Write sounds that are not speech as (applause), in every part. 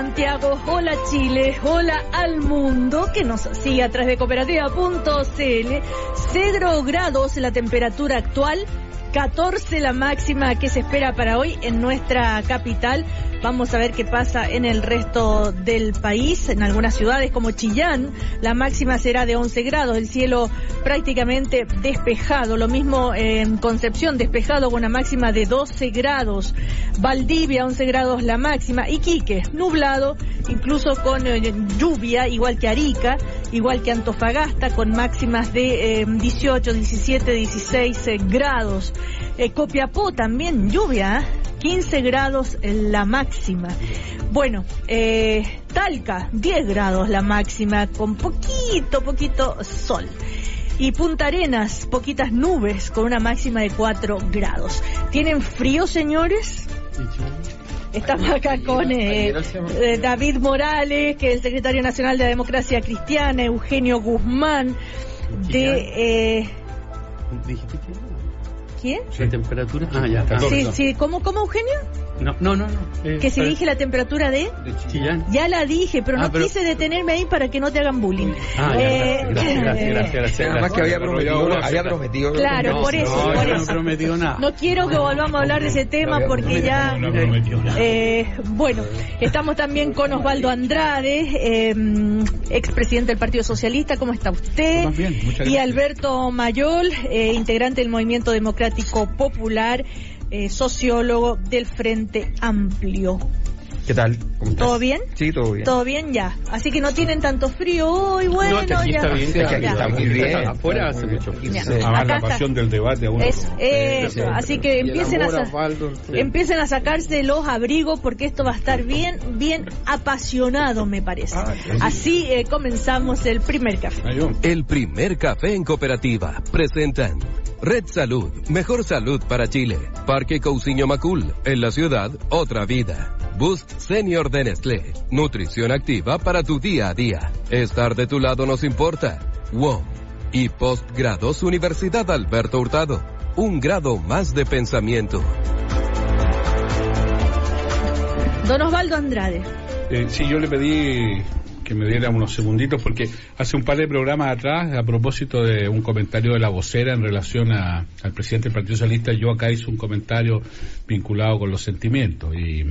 Santiago, hola Chile, hola al mundo que nos sigue a través de cooperativa.cl. 0 grados la temperatura actual, 14 la máxima que se espera para hoy en nuestra capital. Vamos a ver qué pasa en el resto del país. En algunas ciudades como Chillán, la máxima será de 11 grados, el cielo prácticamente despejado. Lo mismo en Concepción, despejado con una máxima de 12 grados. Valdivia, 11 grados la máxima. Iquique, nublado, incluso con eh, lluvia, igual que Arica, igual que Antofagasta, con máximas de 18, 17, 16 grados. Eh, Copiapó también lluvia, 15 grados la máxima. Bueno, eh, Talca, 10 grados la máxima, con poquito, poquito sol. Y Punta Arenas, poquitas nubes, con una máxima de 4 grados. ¿Tienen frío, señores? Estamos acá con eh, eh, David Morales, que es el secretario nacional de la Democracia Cristiana, Eugenio Guzmán, de... Eh, ¿Quién? ¿La temperatura? Ah, ya. Sí, sí. ¿Cómo, cómo Eugenio? No, no, no. no. Eh, que se para- dije la temperatura de... de Chillán. Ya la dije, pero Ah, no pero- quise detenerme ahí para que no te hagan bullying. Ah, ya, Eh, gracias, gracias, (laughs) gracias, gracias. Nada más que había prometido, había prometido. Claro, No, por eso, no, por no eso. he prometido nada. No quiero que volvamos a hablar de ese tema porque ya... No he prometido nada. Eh, bueno, estamos también con Osvaldo Andrade, eh, expresidente del Partido Socialista. ¿Cómo está usted? Más bien, muchas Y gracias. Alberto Mayol, eh, integrante del Movimiento Democrático Popular, eh, sociólogo del Frente Amplio. ¿Qué tal? ¿Cómo estás? ¿Todo bien? Sí, todo bien. ¿Todo bien? Ya. Así que no tienen tanto frío hoy, bueno, No, que aquí ya. está bien, Es que aquí Ya. está muy bien. Afuera hace mucho frío. Sí. Además, la pasión del debate a uno. Eso, eso. Así que empiecen a, Osvaldo. empiecen a sacarse los abrigos porque esto va a estar bien, bien apasionado, me parece. Ah, sí. Así eh, comenzamos el primer café. El primer café en cooperativa. Presentan Red Salud, mejor salud para Chile. Parque Cousiño Macul, en la ciudad, otra vida. Boost Senior de Nestlé, nutrición activa para tu día a día. Estar de tu lado nos importa. WOM. Y Postgrados Universidad Alberto Hurtado. Un grado más de pensamiento. Don Osvaldo Andrade. Eh, sí, yo le pedí que me diera unos segunditos porque hace un par de programas atrás, a propósito de un comentario de la vocera en relación a- al presidente del Partido Socialista, yo acá hice un comentario vinculado con los sentimientos y,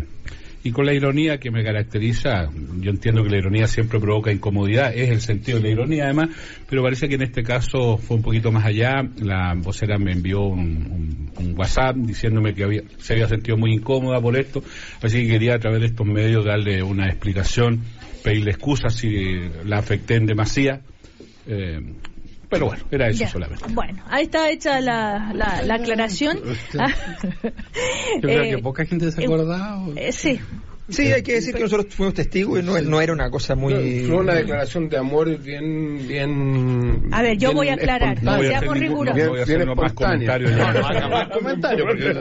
y con la ironía que me caracteriza. Yo entiendo que la ironía siempre provoca incomodidad, es el sentido de la ironía además, pero parece que en este caso fue un poquito más allá. La vocera me envió un, un- un WhatsApp diciéndome que había, se había sentido muy incómoda por esto, así que quería a través de estos medios darle una explicación, pedirle excusas si la afecté en demasía. Eh, pero bueno, era eso Ya. solamente. Bueno, ahí está hecha la, la, la aclaración. (laughs) Yo creo Eh, que poca gente se eh, acordaba. o- eh, sí, Sí, hay que decir que nosotros fuimos testigos y no, no era una cosa muy... Fue una declaración de amor bien, bien. A ver, yo bien voy a aclarar. No voy a seamos no rigurosos. voy a hacer Bien no más comentarios. No, no (laughs) haga más comentarios, porque-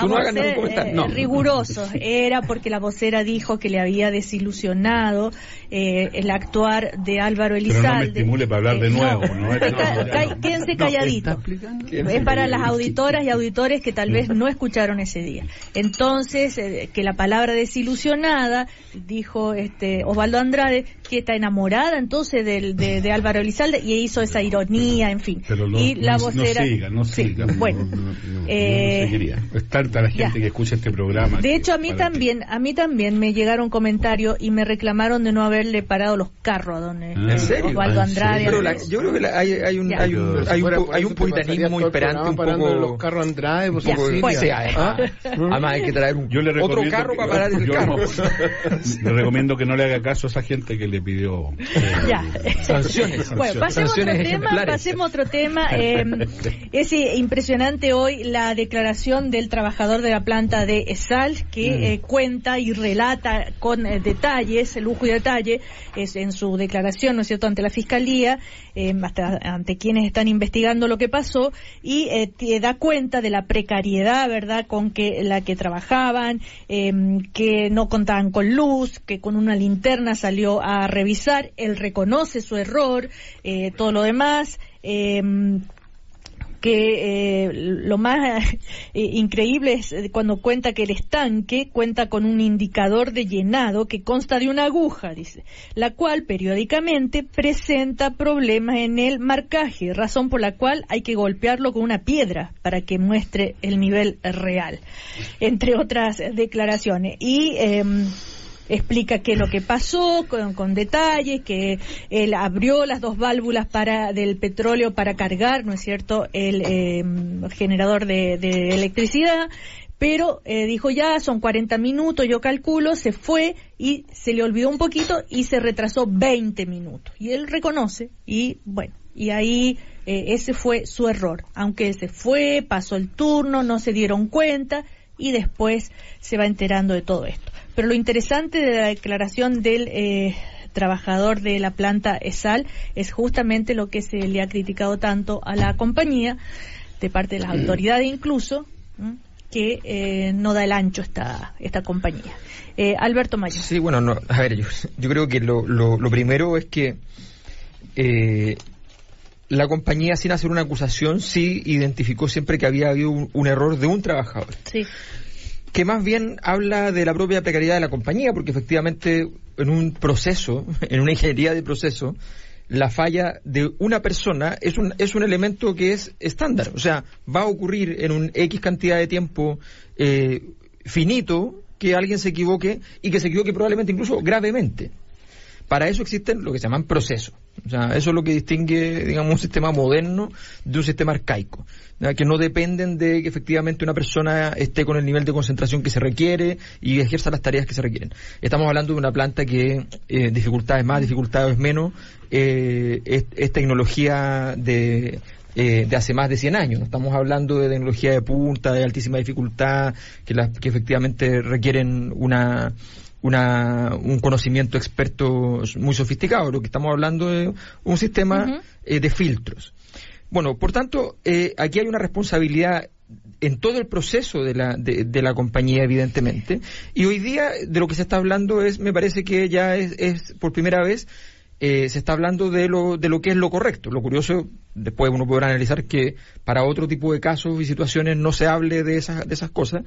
Tú no hagas ningún comentario. eh, No. rigurosos. Era porque la vocera dijo que le había desilusionado eh, el actuar de Álvaro Pero no me Elizalde. estimule para hablar de Eh, nuevo. no. Quédense ¿Está calladitos. Es para las auditoras y auditores que tal vez no escucharon ese día. Entonces, eh, que la palabra dijo este Osvaldo Andrade, que está enamorada entonces del, de, de Álvaro Elizalde y hizo esa ironía, en fin. Pero y la no- vocera... no siga, no Sí, siga. bueno. No, no, no, no Eh. Es tanta la gente ya. que escucha este programa. De hecho, a mí que- también, a mí también me llegaron comentarios y me reclamaron de no haberle parado los carros a don eh, ¿En serio? Osvaldo Ah, ¿en Andrade. Pero la- yo creo que la- hay, hay un, hay un, hay un, hay un puritanismo imperante un parando poco... los carros Andrade, pues, Ya, bueno. Sí, además, además hay que traer un, Yo le otro carro para parar el yo carro. Le recomiendo que no le haga caso a esa gente que le pidió. eh, Ya. Sanciones. Bueno, pasemos a otro Sanciones tema, pasemos a otro tema. Eh, es eh, impresionante hoy la declaración del trabajador de la planta de Esal que eh, cuenta y relata con eh, detalles, lujo y detalle, es en su declaración, ¿no es cierto?, ante la fiscalía, eh, hasta ante quienes están investigando lo que pasó y eh, te da cuenta de la precariedad, ¿verdad?, con que la que trabajaban, eh, que no contaban con luz, que con una linterna salió a revisar, él reconoce su error, eh, todo lo demás. Eh, que eh, lo más (laughs) eh, increíble es eh, cuando cuenta que el estanque cuenta con un indicador de llenado que consta de una aguja, dice, la cual periódicamente presenta problemas en el marcaje, razón por la cual hay que golpearlo con una piedra para que muestre el nivel real, entre otras declaraciones. Y em, explica qué es lo que pasó con, con detalles, que él abrió las dos válvulas para del petróleo para cargar, ¿no es cierto?, el eh, generador de, de electricidad, pero eh, dijo ya, son 40 minutos, yo calculo, se fue y se le olvidó un poquito y se retrasó 20 minutos. Y él reconoce y bueno, y ahí eh, ese fue su error. Aunque se fue, pasó el turno, no se dieron cuenta y después se va enterando de todo esto. Pero lo interesante de la declaración del eh, trabajador de la planta ESAL es justamente lo que se le ha criticado tanto a la compañía, de parte de las autoridades incluso, ¿m? que eh, no da el ancho esta, esta compañía. Eh, Alberto Mayo. Sí, bueno, no, a ver, yo, yo creo que lo, lo, lo primero es que eh, la compañía, sin hacer una acusación, sí identificó siempre que había habido un, un error de un trabajador. Sí. Que más bien habla de la propia precariedad de la compañía, porque efectivamente en un proceso, (laughs) en una ingeniería de proceso, la falla de una persona es un, es un elemento que es estándar. O sea, va a ocurrir en un X cantidad de tiempo eh, finito que alguien se equivoque y que se equivoque probablemente incluso gravemente. Para eso existen lo que se llaman procesos. O sea, eso es lo que distingue, digamos, un sistema moderno de un sistema arcaico. Que no dependen de que efectivamente una persona esté con el nivel de concentración que se requiere y ejerza las tareas que se requieren. Estamos hablando de una planta que eh, dificultades más, dificultades menos, eh, es, es tecnología de, eh, de hace más de 100 años. No estamos hablando de tecnología de punta, de altísima dificultad, que, la- que efectivamente requieren una, una, un conocimiento experto muy sofisticado. Lo que estamos hablando es un sistema eh, de filtros. Bueno, por tanto, eh, aquí hay una responsabilidad en todo el proceso de la, de, de la compañía, evidentemente. Y hoy día de lo que se está hablando es, me parece que ya es, es por primera vez, eh, se está hablando de lo, de lo que es lo correcto. Lo curioso, después uno podrá analizar que para otro tipo de casos y situaciones no se hable de esas, de esas cosas,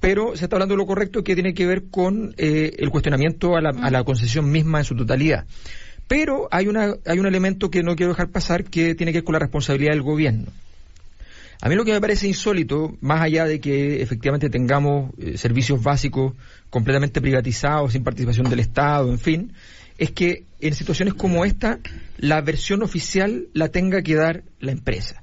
pero se está hablando de lo correcto que tiene que ver con eh, el cuestionamiento a la, a la concesión misma en su totalidad. Pero hay, una, hay un elemento que no quiero dejar pasar que tiene que ver con la responsabilidad del gobierno. A mí lo que me parece insólito, más allá de que efectivamente tengamos eh, servicios básicos completamente privatizados, sin participación del Estado, en fin, es que en situaciones como esta, la versión oficial la tenga que dar la empresa.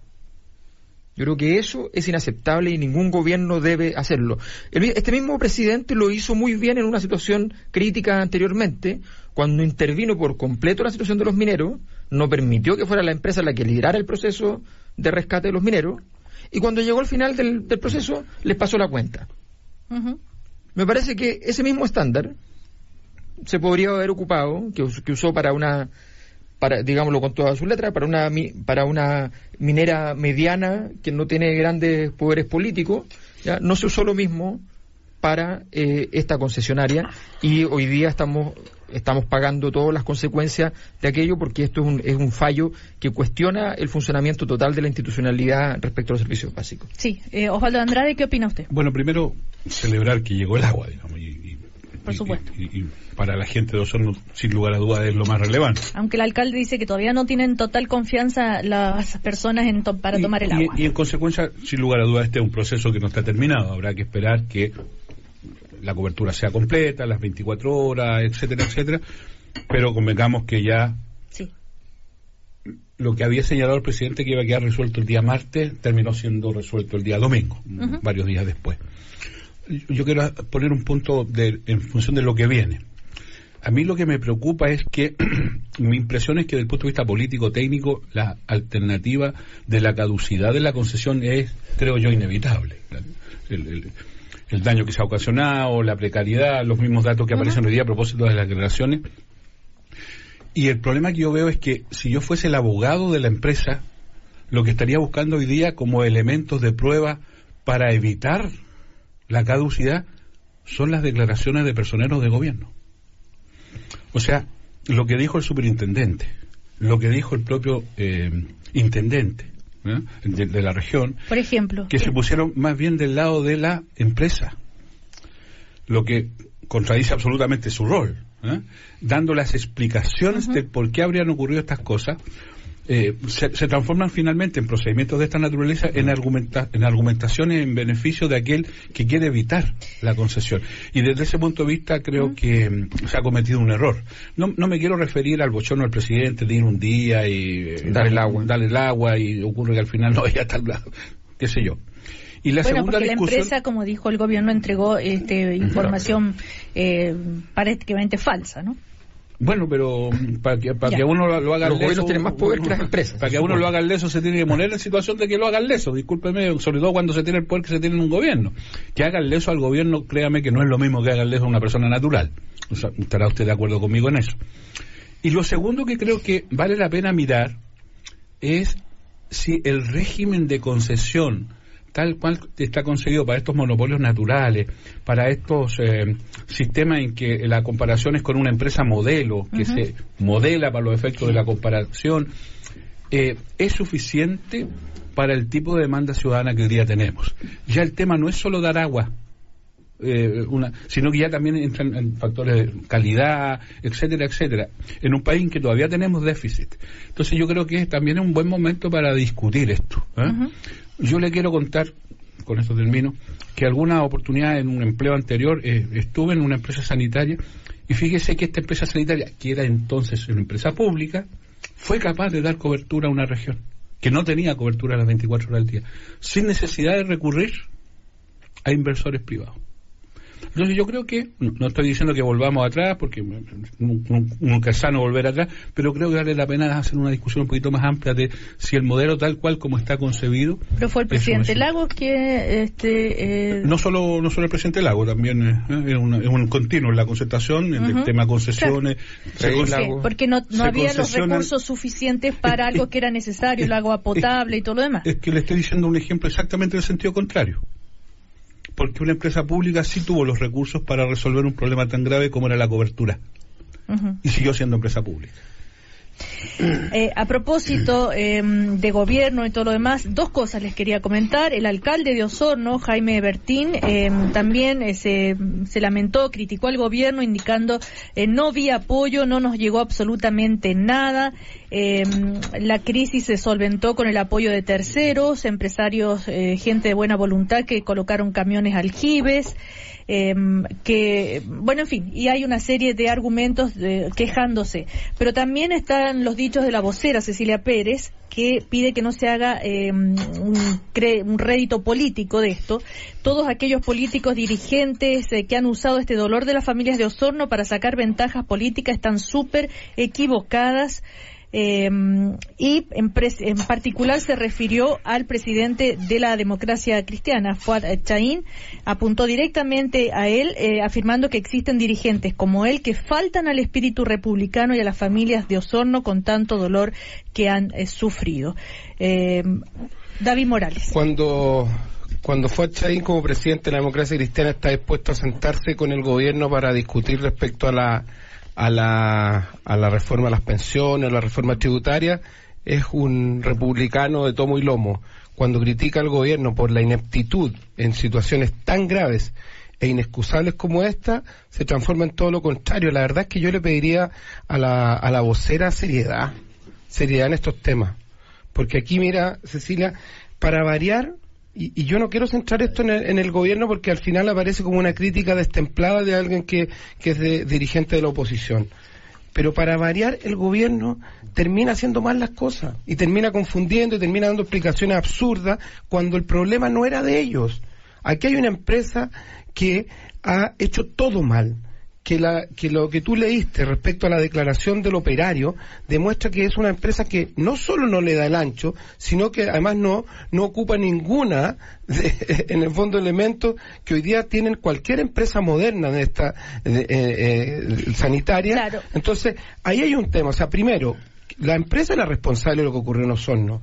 Yo creo que eso es inaceptable y ningún gobierno debe hacerlo. Este mismo presidente lo hizo muy bien en una situación crítica anteriormente, cuando intervino por completo la situación de los mineros, no permitió que fuera la empresa la que liderara el proceso de rescate de los mineros, y cuando llegó al final del, del proceso les pasó la cuenta. Me parece que ese mismo estándar se podría haber ocupado, que, us- que usó para una, para, digámoslo con todas sus letras, para una, para una minera mediana que no tiene grandes poderes políticos, ¿ya? no se usó lo mismo para eh, esta concesionaria y hoy día estamos estamos pagando todas las consecuencias de aquello porque esto es un, es un fallo que cuestiona el funcionamiento total de la institucionalidad respecto a los servicios básicos. Sí, eh, Osvaldo Andrade, ¿qué opina usted? Bueno, primero celebrar que llegó el agua, digamos, y, y- Por y- supuesto. y- y para la gente de Osorno, sin lugar a dudas, es lo más relevante. Aunque el alcalde dice que todavía no tienen total confianza las personas en to- para Y- tomar el y, agua. y en consecuencia, sin lugar a dudas, este es un proceso que no está terminado. Habrá que esperar que la cobertura sea completa, las 24 horas, etcétera, etcétera. Pero convengamos que ya Sí. lo que había señalado el presidente que iba a quedar resuelto el día martes terminó siendo resuelto el día domingo, varios días después. Yo quiero poner un punto de- en función de lo que viene. A mí lo que me preocupa es que (clears throat) mi impresión es que desde el punto de vista político técnico la alternativa de la caducidad de la concesión es, creo yo, inevitable. El, el- el daño que se ha ocasionado, la precariedad, los mismos datos que aparecen hoy día a propósito de las declaraciones. Y el problema que yo veo es que si yo fuese el abogado de la empresa, lo que estaría buscando hoy día como elementos de prueba para evitar la caducidad son las declaraciones de personeros de gobierno. O sea, lo que dijo el superintendente, lo que dijo el propio eh, intendente, ¿eh? de, de la región, Por ejemplo. que se pusieron más bien del lado de la empresa, lo que contradice absolutamente su rol, ¿eh? dando las explicaciones de por qué habrían ocurrido estas cosas. Eh, se, se transforman finalmente en procedimientos de esta naturaleza en, argumenta- en argumentaciones en beneficio de aquel que quiere evitar la concesión. Y desde ese punto de vista creo que mm, se ha cometido un error. No, no me quiero referir al bochorno del presidente de ir un día y eh, Dar el agua. darle el agua y ocurre que al final no haya tal qué sé yo. Y la bueno, segunda porque la empresa, como dijo el gobierno, entregó este, información eh, prácticamente falsa, ¿no? Bueno, pero para que, para Ya. que uno lo, lo haga Los leso, gobiernos tienen más poder que las empresas, Para que uno lo haga leso se tiene que poner en situación de que lo hagan leso, discúlpeme, sobre todo cuando se tiene el poder que se tiene en un gobierno. Que hagan leso al gobierno, créame que no es lo mismo que hagan leso a una persona natural. O sea, estará usted de acuerdo conmigo en eso. Y lo segundo que creo que vale la pena mirar es si el régimen de concesión tal cual está conseguido para estos monopolios naturales, para estos eh, sistemas en que la comparación es con una empresa modelo, que se modela para los efectos de la comparación, eh, es suficiente para el tipo de demanda ciudadana que hoy día tenemos. Ya el tema no es solo dar agua, eh, una, sino que ya también entran en factores de calidad, etcétera, etcétera, en un país en que todavía tenemos déficit. Entonces yo creo que también es un buen momento para discutir esto. ¿eh? Yo le quiero contar, con esto termino, que alguna oportunidad en un empleo anterior eh, estuve en una empresa sanitaria y fíjese que esta empresa sanitaria, que era entonces una empresa pública, fue capaz de dar cobertura a una región que no tenía cobertura a las 24 horas del día, sin necesidad de recurrir a inversores privados. Entonces yo creo que, no estoy diciendo que volvamos atrás, porque nu- nu- nunca es sano volver atrás, pero creo que vale la pena hacer una discusión un poquito más amplia de si el modelo tal cual como está concebido. Pero fue el es presidente Lagos que este, eh, No solo, no solo el presidente Lago, también eh, es, una- es un continuo en la concertación, en el tema concesiones. se Sí, Lago. porque no, había los recursos suficientes para algo que era necesario, el agua potable y todo lo demás. Es que le estoy diciendo un ejemplo exactamente en el sentido contrario. Porque una empresa pública sí tuvo los recursos para resolver un problema tan grave como era la cobertura. Y siguió siendo empresa pública. Eh, a propósito eh, de gobierno y todo lo demás, dos cosas les quería comentar. El alcalde de Osorno, Jaime Bertín, eh, también eh, se, se lamentó, criticó al gobierno indicando eh, no vi apoyo, no nos llegó absolutamente nada. Eh, la crisis se solventó con el apoyo de terceros, empresarios, gente de buena voluntad que colocaron camiones aljibes. Eh, que, bueno, en fin, y hay una serie de argumentos de- quejándose. Pero también están los dichos de la vocera Cecilia Pérez, que pide que no se haga eh, un, cre- un rédito político de esto. Todos aquellos políticos dirigentes eh, que han usado este dolor de las familias de Osorno para sacar ventajas políticas están súper equivocadas. Eh, y en, pres- en particular se refirió al presidente de la democracia cristiana, Fuad Chaín, apuntó directamente a él, eh, afirmando que existen dirigentes como él que faltan al espíritu republicano y a las familias de Osorno con tanto dolor que han eh, sufrido. Eh, David Morales. Cuando, cuando fue Chaín como presidente de la democracia cristiana está dispuesto a sentarse con el gobierno para discutir respecto a la, a la, a la reforma a las pensiones, a la reforma tributaria, es un republicano de tomo y lomo. Cuando critica al gobierno por la ineptitud en situaciones tan graves e inexcusables como esta, se transforma en todo lo contrario. La verdad es que yo le pediría a la, a la vocera seriedad, seriedad en estos temas. Porque aquí, mira, Cecilia, para variar, y, yo no quiero centrar esto en el, en el gobierno porque al final aparece como una crítica destemplada de alguien que, que es de- dirigente de la oposición. Pero para variar, el gobierno termina haciendo mal las cosas y termina confundiendo y termina dando explicaciones absurdas cuando el problema no era de ellos. Aquí hay una empresa que ha hecho todo mal. Que, la, que lo que tú leíste respecto a la declaración del operario demuestra que es una empresa que no solo no le da el ancho, sino que además no, no ocupa ninguna, de- (laughs) en el fondo, elementos que hoy día tienen cualquier empresa moderna de esta de- eh, eh, sanitaria. Claro. Entonces, ahí hay un tema. O sea, primero, la empresa es la responsable de lo que ocurrió en Osorno.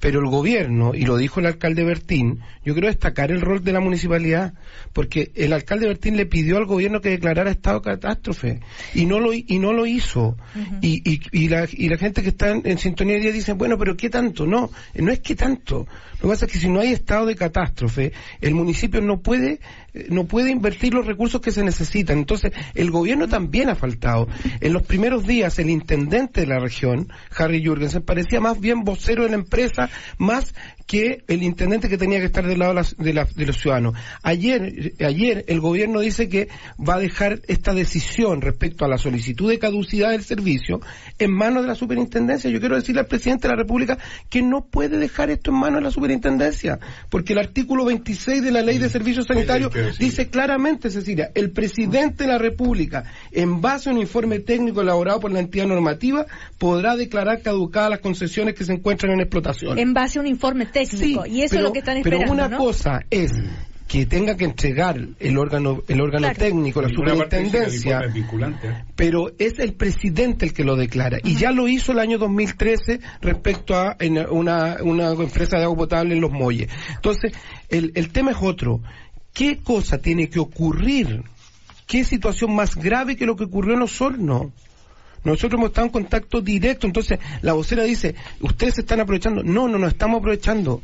Pero el gobierno, y lo dijo el alcalde Bertín, yo quiero destacar el rol de la municipalidad, porque el alcalde Bertín le pidió al gobierno que declarara estado de catástrofe y no lo, y no lo hizo. y, y, y, la, y la gente que está en, en sintonía día dice, bueno, pero ¿qué tanto? No, no es que tanto. Lo que pasa es que si no hay estado de catástrofe, el municipio no puede, eh, no puede invertir los recursos que se necesitan. Entonces, el gobierno también ha faltado. En los primeros días, el intendente de la región, Harry Jurgensen, parecía más bien vocero de la empresa, más que el intendente que tenía que estar del lado de, las- de la- de los ciudadanos. Ayer, ayer el gobierno dice que va a dejar esta decisión respecto a la solicitud de caducidad del servicio en manos de la superintendencia. Yo quiero decirle al presidente de la República que no puede dejar esto en manos de la superintendencia, porque el artículo 26 de la Ley de Servicios Sanitarios dice claramente, Cecilia, el presidente de la República, en base a un informe técnico elaborado por la entidad normativa, podrá declarar caducadas las concesiones que se encuentran en explotación. En base a un informe técnico. Sí, y eso pero- es lo que están esperando, Pero una ¿no? cosa es que tenga que entregar el órgano el órgano Claro. técnico, la superintendencia, pero es el presidente el que lo declara. Y ya lo hizo el año 2013 respecto a en una, una empresa de agua potable en Los Molles. Entonces, el, el tema es otro. ¿Qué cosa tiene que ocurrir? ¿Qué situación más grave que lo que ocurrió en los hornos? Nosotros hemos estado en contacto directo, entonces la vocera dice, ustedes se están aprovechando. No, no nos estamos aprovechando.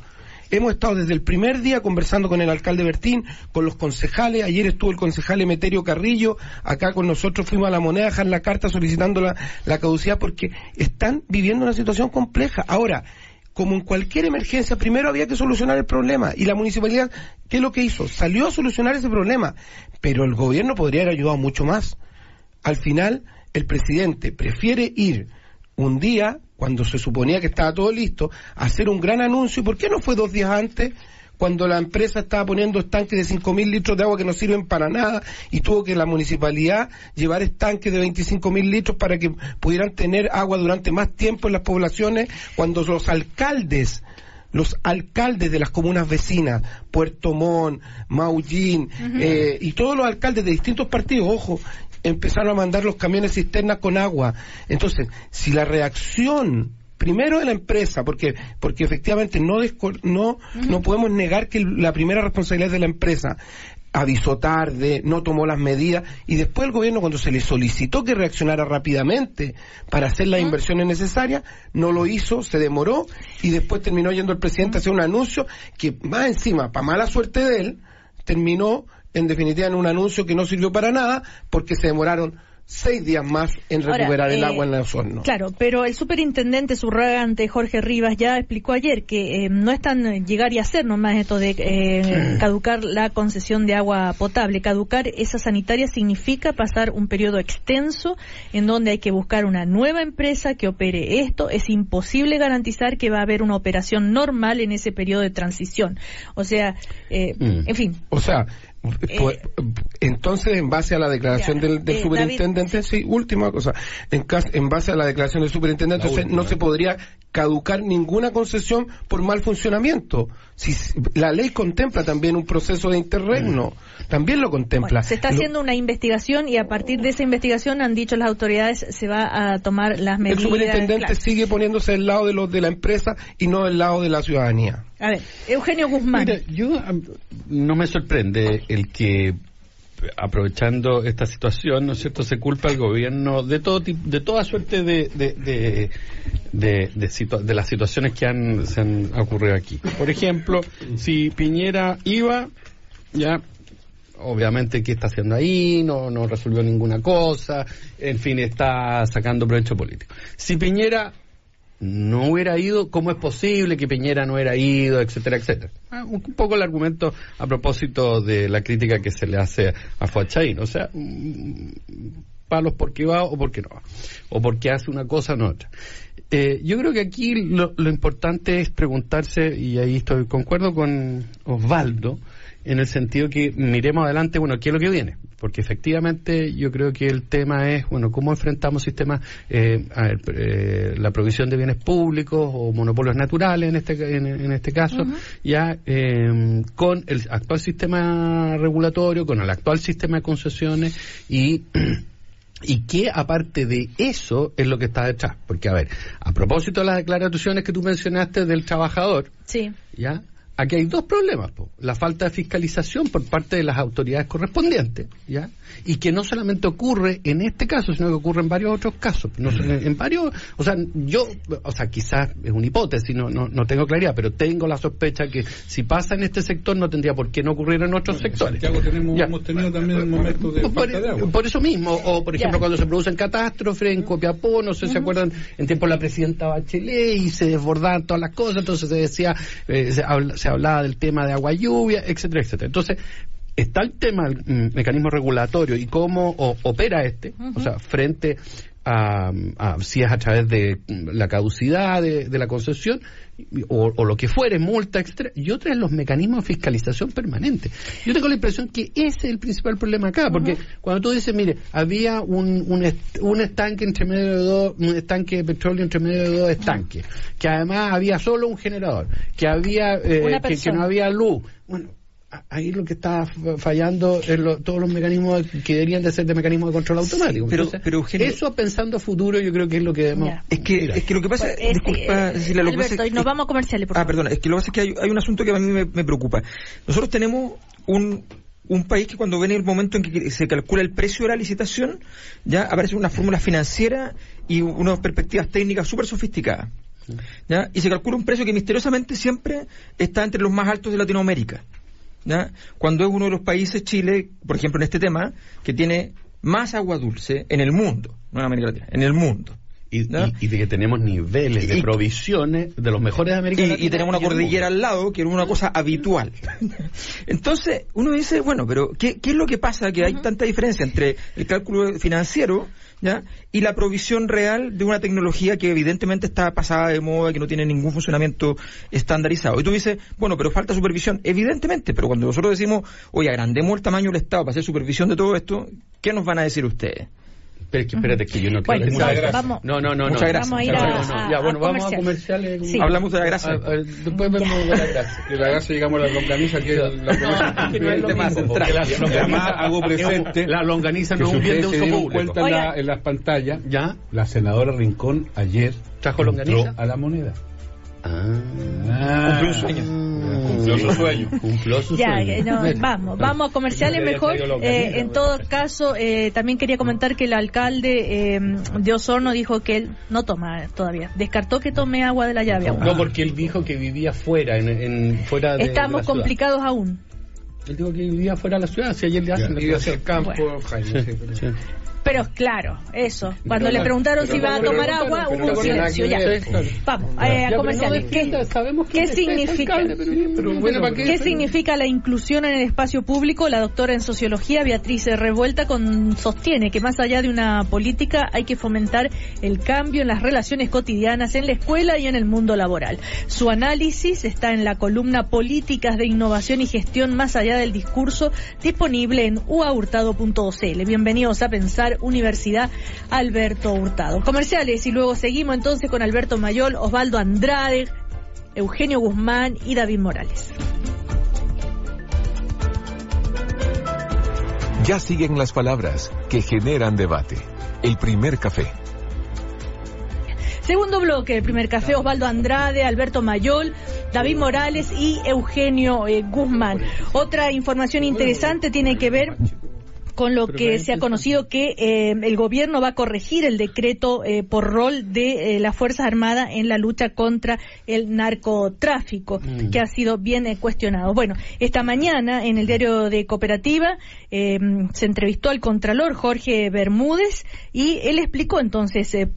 Hemos estado desde el primer día conversando con el alcalde Bertín, con los concejales. Ayer estuvo el concejal Emeterio Carrillo. Acá con nosotros fuimos a la moneda a dejar la carta solicitando la, la caducidad porque están viviendo una situación compleja. Ahora, como en cualquier emergencia, primero había que solucionar el problema. Y la municipalidad, ¿qué es lo que hizo? Salió a solucionar ese problema. Pero el gobierno podría haber ayudado mucho más. Al final, el presidente prefiere ir un día, cuando se suponía que estaba todo listo, a hacer un gran anuncio. ¿Y por qué no fue dos días antes? Cuando la empresa estaba poniendo estanques de 5.000 litros de agua que no sirven para nada y tuvo que la municipalidad llevar estanques de 25.000 litros para que pudieran tener agua durante más tiempo en las poblaciones, cuando los alcaldes los alcaldes de las comunas vecinas, Puerto Montt, Maullín, eh, y todos los alcaldes de distintos partidos, ojo, empezaron a mandar los camiones cisternas con agua. Entonces, si la reacción primero de la empresa, porque porque efectivamente no no no podemos negar que la primera responsabilidad es de la empresa avisó tarde, no tomó las medidas y después el gobierno cuando se le solicitó que reaccionara rápidamente para hacer las inversiones necesarias, no lo hizo, se demoró y después terminó yendo el presidente a hacer un anuncio que más encima, para mala suerte de él, terminó en definitiva en un anuncio que no sirvió para nada porque se demoraron seis días más en Ahora, recuperar el eh, agua en los hornos. Claro, pero el superintendente subrogante Jorge Rivas ya explicó ayer que eh, no es tan eh, llegar y hacer nomás esto de eh, caducar la concesión de agua potable. Caducar esa sanitaria significa pasar un periodo extenso en donde hay que buscar una nueva empresa que opere esto. Es imposible garantizar que va a haber una operación normal en ese periodo de transición. O sea, eh, Mm. en fin, O sea, pues, entonces, en base a la declaración Ya, del, del eh, superintendente, sí, última cosa, en, cas- en base a la declaración del superintendente, entonces, última, no se ¿eh? podría caducar ninguna concesión por mal funcionamiento. Si la ley contempla también un proceso de interregno, también lo contempla. Bueno, se está Lo- haciendo una investigación y a partir de esa investigación han dicho las autoridades se va a tomar las el medidas. superintendente claro. sigue poniéndose del lado de los de la empresa y no del lado de la ciudadanía. A ver, Eugenio Guzmán. Mira, yo no me sorprende el que aprovechando esta situación, ¿no es cierto?, se culpa al gobierno de todo tipo, de toda suerte de de, de, de, situa- de las situaciones que han, se han ocurrido aquí. Por ejemplo, si Piñera iba, ya obviamente qué está haciendo ahí, no, no resolvió ninguna cosa, en fin, está sacando provecho político. Si Piñera no hubiera ido, ¿cómo es posible que Piñera no hubiera ido, etcétera, etcétera? Ah, un poco el argumento a propósito de la crítica que se le hace a Fuachain, o sea, mm, palos porque va o porque no va, o porque hace una cosa o no otra. Eh, yo creo que aquí lo, lo importante es preguntarse, y ahí estoy concuerdo con Osvaldo, en el sentido que miremos adelante, bueno, ¿qué es lo que viene? Porque efectivamente yo creo que el tema es, bueno, cómo enfrentamos sistemas, eh, a ver, eh, la provisión de bienes públicos o monopolios naturales en este, en, en este caso, ya eh, con el actual sistema regulatorio, con el actual sistema de concesiones y (clears throat) ¿Y qué, aparte de eso, es lo que está detrás? Porque, a ver, a propósito de las declaraciones que tú mencionaste del trabajador, Sí. ¿ya? Aquí hay dos problemas. po. La falta de fiscalización por parte de las autoridades correspondientes, ¿ya? Y que no solamente ocurre en este caso, sino que ocurre en varios otros casos. No en varios, o sea, yo, o sea, quizás es una hipótesis, no, no, no tengo claridad, pero tengo la sospecha que si pasa en este sector no tendría por qué no ocurrir en otros sectores. Santiago tenemos, Ya. hemos tenido también momentos de Por, falta de agua. por eso mismo, o por ejemplo Ya. cuando se producen catástrofes en Copiapó, no sé si se acuerdan, en tiempo de la presidenta Bachelet y se desbordaban todas las cosas, entonces se decía, eh, se, habla- se hablaba del tema de agua lluvia, etcétera, etcétera. Entonces, está el tema del mm, mecanismo regulatorio y cómo o- opera este, o sea, frente a, a- si es a través de mm, la caducidad de, de la concesión o, o lo que fuere, multa, etcétera, y otra es los mecanismos de fiscalización permanente. Yo tengo la impresión que ese es el principal problema acá, porque cuando tú dices, mire, había un, un, est- un estanque entre medio de dos, un estanque de petróleo entre medio de dos estanques, que además había solo un generador, que había, eh, que, que no había luz. Bueno, ahí lo que está fallando es lo- todos los mecanismos que deberían de ser de mecanismos de control automático. pero- Entonces, pero, Eugenio- eso pensando a futuro yo creo que es lo que debemos. Es que, es que lo que pasa, Pues, este, disculpa, eh, Cecilia, lo que pasa y nos vamos a comerciales, por Ah, favor. perdona, es que lo que pasa es que hay, hay un asunto que a mí me, me preocupa. Nosotros tenemos un, un país que cuando viene el momento en que se calcula el precio de la licitación, ya aparece una fórmula financiera y unas perspectivas técnicas súper sofisticadas. ¿ya? Y se calcula un precio que misteriosamente siempre está entre los más altos de Latinoamérica. Cuando es uno de los países, Chile, por ejemplo, en este tema, que tiene más agua dulce en el mundo, no en América Latina, en el mundo. Y, ¿no? y- y de que tenemos niveles de Y- provisiones de los mejores de América Y, y tenemos una cordillera al lado, que era una cosa (laughs) habitual. Entonces, uno dice, bueno, pero ¿qué, qué es lo que pasa? Que hay tanta diferencia entre el cálculo financiero ¿ya? y la provisión real de una tecnología que evidentemente está pasada de moda, que no tiene ningún funcionamiento estandarizado. Y tú dices, bueno, pero falta supervisión. Evidentemente, pero cuando nosotros decimos, oye, agrandemos el tamaño del Estado para hacer supervisión de todo esto, ¿qué nos van a decir ustedes? Pero que espérate, que yo no Bueno, quiero- vamos- Muchas vamos- No, no, no. Muchas no. gracias. Vamos a ir No, a, no, no. a- Ya, a bueno, vamos a comerciales. Sí. Hablamos de la grasa. A- a- después vemos de la grasa. De la grasa llegamos a la longaniza, que es la que no es lo tema central. además hago presente La longaniza no es un bien de uso público. cuenta en, la- en las pantallas, ¿Ya? la senadora Rincón ayer ¿Trajo entró longaniza? a la moneda. Ah. Cumplió un sueño. Cumplió su sueño. Cumplió su Ya, sueño. eh, no, vamos, vamos a comerciales mejor. Eh, en todo caso, eh, también quería comentar que el alcalde eh, de Osorno dijo que él no toma descartó Descartó que tome agua de la llave aún. No, porque él dijo que vivía fuera, en, en- fuera de, de Estamos la ciudad. complicados aún. Él dijo que vivía fuera de la ciudad, si ayer le hacen la Vive hacia el campo, Bueno. Jaime. sí, pero- Sí. Pero claro, eso. Cuando le preguntaron si iba a tomar agua, hubo un silencio. Ya. Vamos, eh, a comerciales. ¿Qué, sabemos significa? alcalde, pero- pero bueno, ¿para qué? ¿Qué significa la inclusión en el espacio público? La doctora en sociología, Beatriz Revuelta, con, sostiene que más allá de una política hay que fomentar el cambio en las relaciones cotidianas en la escuela y en el mundo laboral. Su análisis está en la columna Políticas de Innovación y Gestión más allá del discurso, disponible en uahurtado.cl. Bienvenidos a Pensar Universidad Alberto Hurtado. Comerciales y luego seguimos entonces con Alberto Mayol, Osvaldo Andrade, Eugenio Guzmán y David Morales. Ya siguen las palabras que generan debate. El primer café. Segundo bloque, el primer café, Osvaldo Andrade, Alberto Mayol, David Morales y Eugenio eh, Guzmán. Otra información interesante tiene que ver con lo que se ha conocido que eh, el gobierno va a corregir el decreto eh, por rol de eh, las Fuerzas Armadas en la lucha contra el narcotráfico, Mm. que ha sido bien eh, cuestionado. Bueno, esta mañana en el diario de Cooperativa eh, se entrevistó al Contralor Jorge Bermúdez y él explicó entonces eh,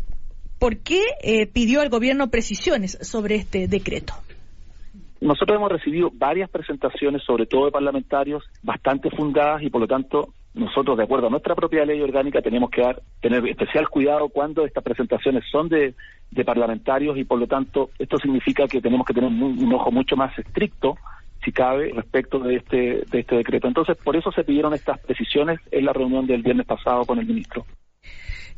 por qué eh, pidió al gobierno precisiones sobre este decreto. Nosotros hemos recibido varias presentaciones, sobre todo de parlamentarios, bastante fundadas y por lo tanto nosotros, de acuerdo a nuestra propia ley orgánica, tenemos que dar, tener especial cuidado cuando estas presentaciones son de, parlamentarios y por lo tanto esto significa que tenemos que tener un, ojo mucho más estricto si cabe, respecto de este, de este decreto. Entonces, por eso se pidieron estas precisiones en la reunión del viernes pasado con el ministro.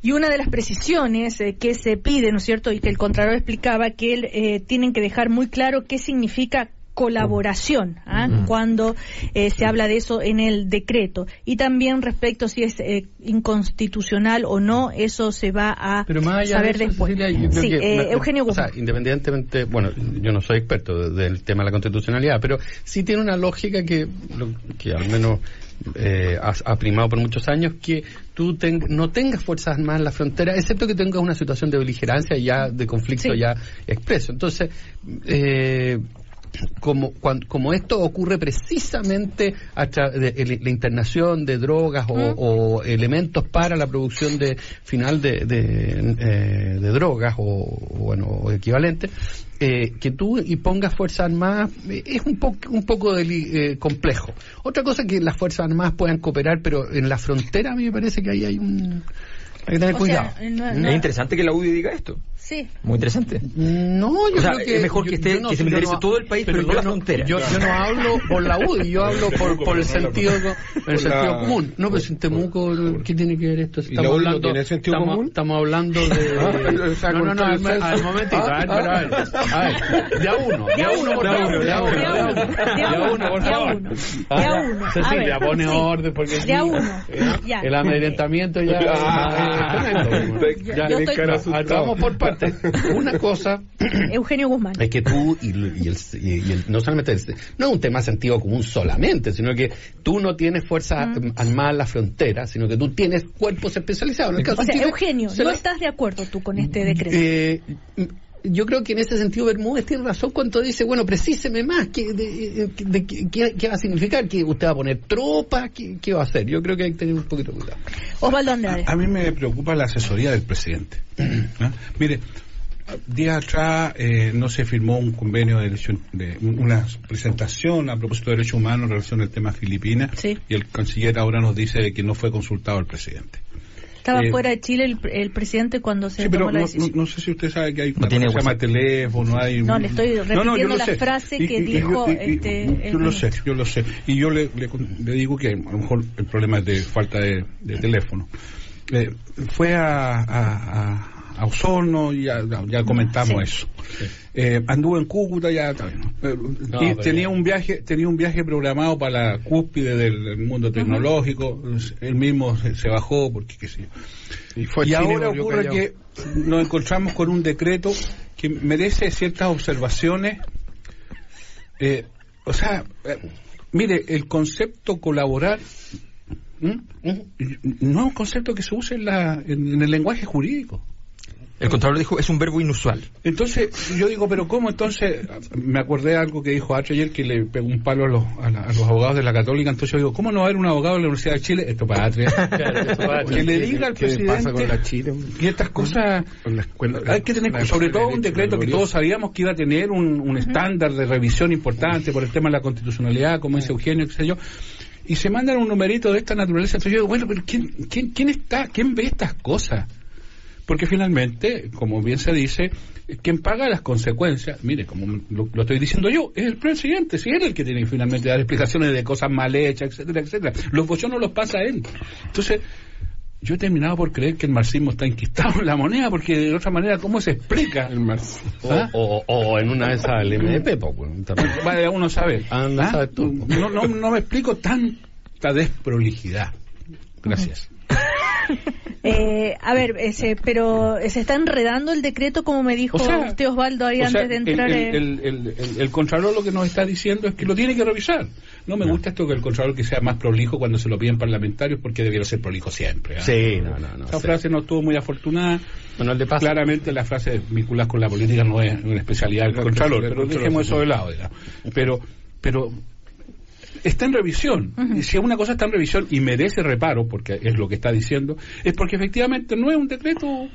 Y una de las precisiones eh, que se pide, ¿no es cierto?, y que el Contralor explicaba que él, eh, tienen que dejar muy claro qué significa colaboración ¿ah? cuando eh, se habla de eso en el decreto y también respecto si es eh, inconstitucional o no eso se va a Pero más allá saber de eso, después Cecilia, yo creo sí, que- eh, me- Eugenio o sea, independientemente, bueno, yo no soy experto de- del tema de la constitucionalidad, pero sí tiene una lógica que, que al menos eh, ha, ha primado por muchos años, que tú ten- no tengas fuerzas armadas en la frontera, excepto que tengas una situación de beligerancia ya, de conflicto Sí. ya expreso. Entonces, eh, como, cuan- como esto ocurre precisamente a tra- de, el- la internación de drogas o, o elementos para la producción de final de, de, eh, de drogas o, bueno o equivalente eh, que tú y pongas fuerzas armadas eh, es un poco un poco deli- eh, complejo. Otra cosa es que las fuerzas armadas puedan cooperar pero en la frontera a mí me parece que ahí hay un hay que tener O cuidado sea, no- no- Es interesante que la UDI diga esto. Sí Muy interesante. no, yo O sea, creo que es mejor que esté- que se militarice todo el país, pero no yo la frontera. Yo, yo no hablo por la UDI, yo hablo por, por el sentido por el sentido común. No, pero en Temuco, ¿qué tiene que ver esto? ¿Y la UDI no tiene sentido estamos, común? estamos hablando de... (laughs) Ah, no, no, no, al, momentito, a ver, pero a ver, a ver, de a uno, de a uno, por favor, de a uno, de a uno, de a uno, por de a favor. uno, de a ya. uno. A Cecilia, ver, pone orden porque De a aquí, uno, eh, ya. el amedrentamiento ya Ah, yo estoy- pero, vamos por Una cosa (coughs) Eugenio Guzmán. es que tú y, y el, y el- no solamente el- no es un tema de sentido común solamente sino que tú no tienes fuerza Mm. armada en la frontera sino que tú tienes cuerpos especializados. En el caso o sea Chile, Eugenio se no la- estás de acuerdo tú con este decreto eh, yo creo que en ese sentido Bermúdez tiene razón cuando dice, bueno, precíseme más, ¿qué, de, de- de- qué, qué va a significar? ¿Que usted va a poner tropas? ¿Qué, qué va a hacer? Yo creo que hay que tener un poquito de cuidado. Osvaldo Andrade A mí me preocupa la asesoría del presidente. ¿no? (clears throat) Mire, días atrás eh, no se firmó un convenio de, elección- de un- una presentación a propósito de derechos humanos en relación al tema Filipinas Sí. y el canciller ahora nos dice que no fue consultado el presidente. Estaba eh, fuera de Chile el, el presidente cuando se Sí, pero tomó la no, decisión no- no sé si usted sabe que hay No tiene cosa que se llama teléfono, hay... No, le estoy repitiendo la sé. frase que dijo, yo- y- este, yo lo sé, yo lo sé. Y yo le, le, le digo que a lo mejor el problema es de falta de, de teléfono. Eh, fue a, a, a, a Osorno y ya, ya comentamos eso. Eh, anduvo en Cúcuta ya No, tenía un viaje tenía un viaje programado para la cúspide del, del mundo tecnológico. Él mismo se, se bajó porque qué sé yo. Y fue a y Chile ahora ocurre callado. que nos encontramos con un decreto que merece ciertas observaciones. Eh, o sea, eh, mire, el concepto colaborar no es un concepto que se use en, la, en, en el lenguaje jurídico. El Contralor dijo, es un verbo inusual. Entonces, yo digo, pero ¿cómo? Entonces, me acordé de algo que dijo H ayer, que le pegó un palo a los, a, la- a los abogados de la Católica. Entonces yo digo, ¿cómo no va a haber un abogado de la Universidad de Chile? Esto para Atria. (laughs) que le diga al ¿Qué pasa con la presidente Chile? que estas cosas Con la escuela- hay que tener, la sobre todo un decreto que todos sabíamos que iba a tener un, un estándar de revisión importante por el tema de la constitucionalidad, como dice Eugenio, qué sé yo. Y se mandan un numerito de esta naturaleza. Entonces yo digo, bueno, pero ¿quién, quién, quién está? ¿Quién ve estas cosas? Porque finalmente, como bien se dice, quien paga las consecuencias, mire, como lo, lo estoy diciendo yo, es el presidente, si él es el que tiene que finalmente dar explicaciones de cosas mal hechas, etcétera, etcétera. Los bochones los pasa él. Entonces, yo he terminado por creer que el marxismo está enquistado en la moneda, porque de otra manera, ¿cómo se explica? El marzo. O, ¿Ah? o, o en una de esas el MDP, pues. Vaya uno a saber. Ah, no sabes tú. No, no, no me explico tanta desprolijidad. Gracias. (laughs) Eh, a ver, ese, pero se está enredando el decreto, como me dijo O sea, usted Osvaldo ahí O sea, antes de entrar. el, eh, el, el, el- el Contralor lo que nos está diciendo es que lo tiene que revisar. No me gusta esto que el Contralor que sea más prolijo cuando se lo piden parlamentarios porque debiera ser prolijo siempre. ¿ah? Sí, no, no, no. Esa sí. frase no estuvo muy afortunada. Bueno, el de paso. Claramente la frase vinculada con la política no es una especialidad del Contralor, pero dejemos eso de lado. digamos. Pero, pero está en revisión. Y si una cosa está en revisión y merece reparo, porque es lo que está diciendo, es porque efectivamente no es un decreto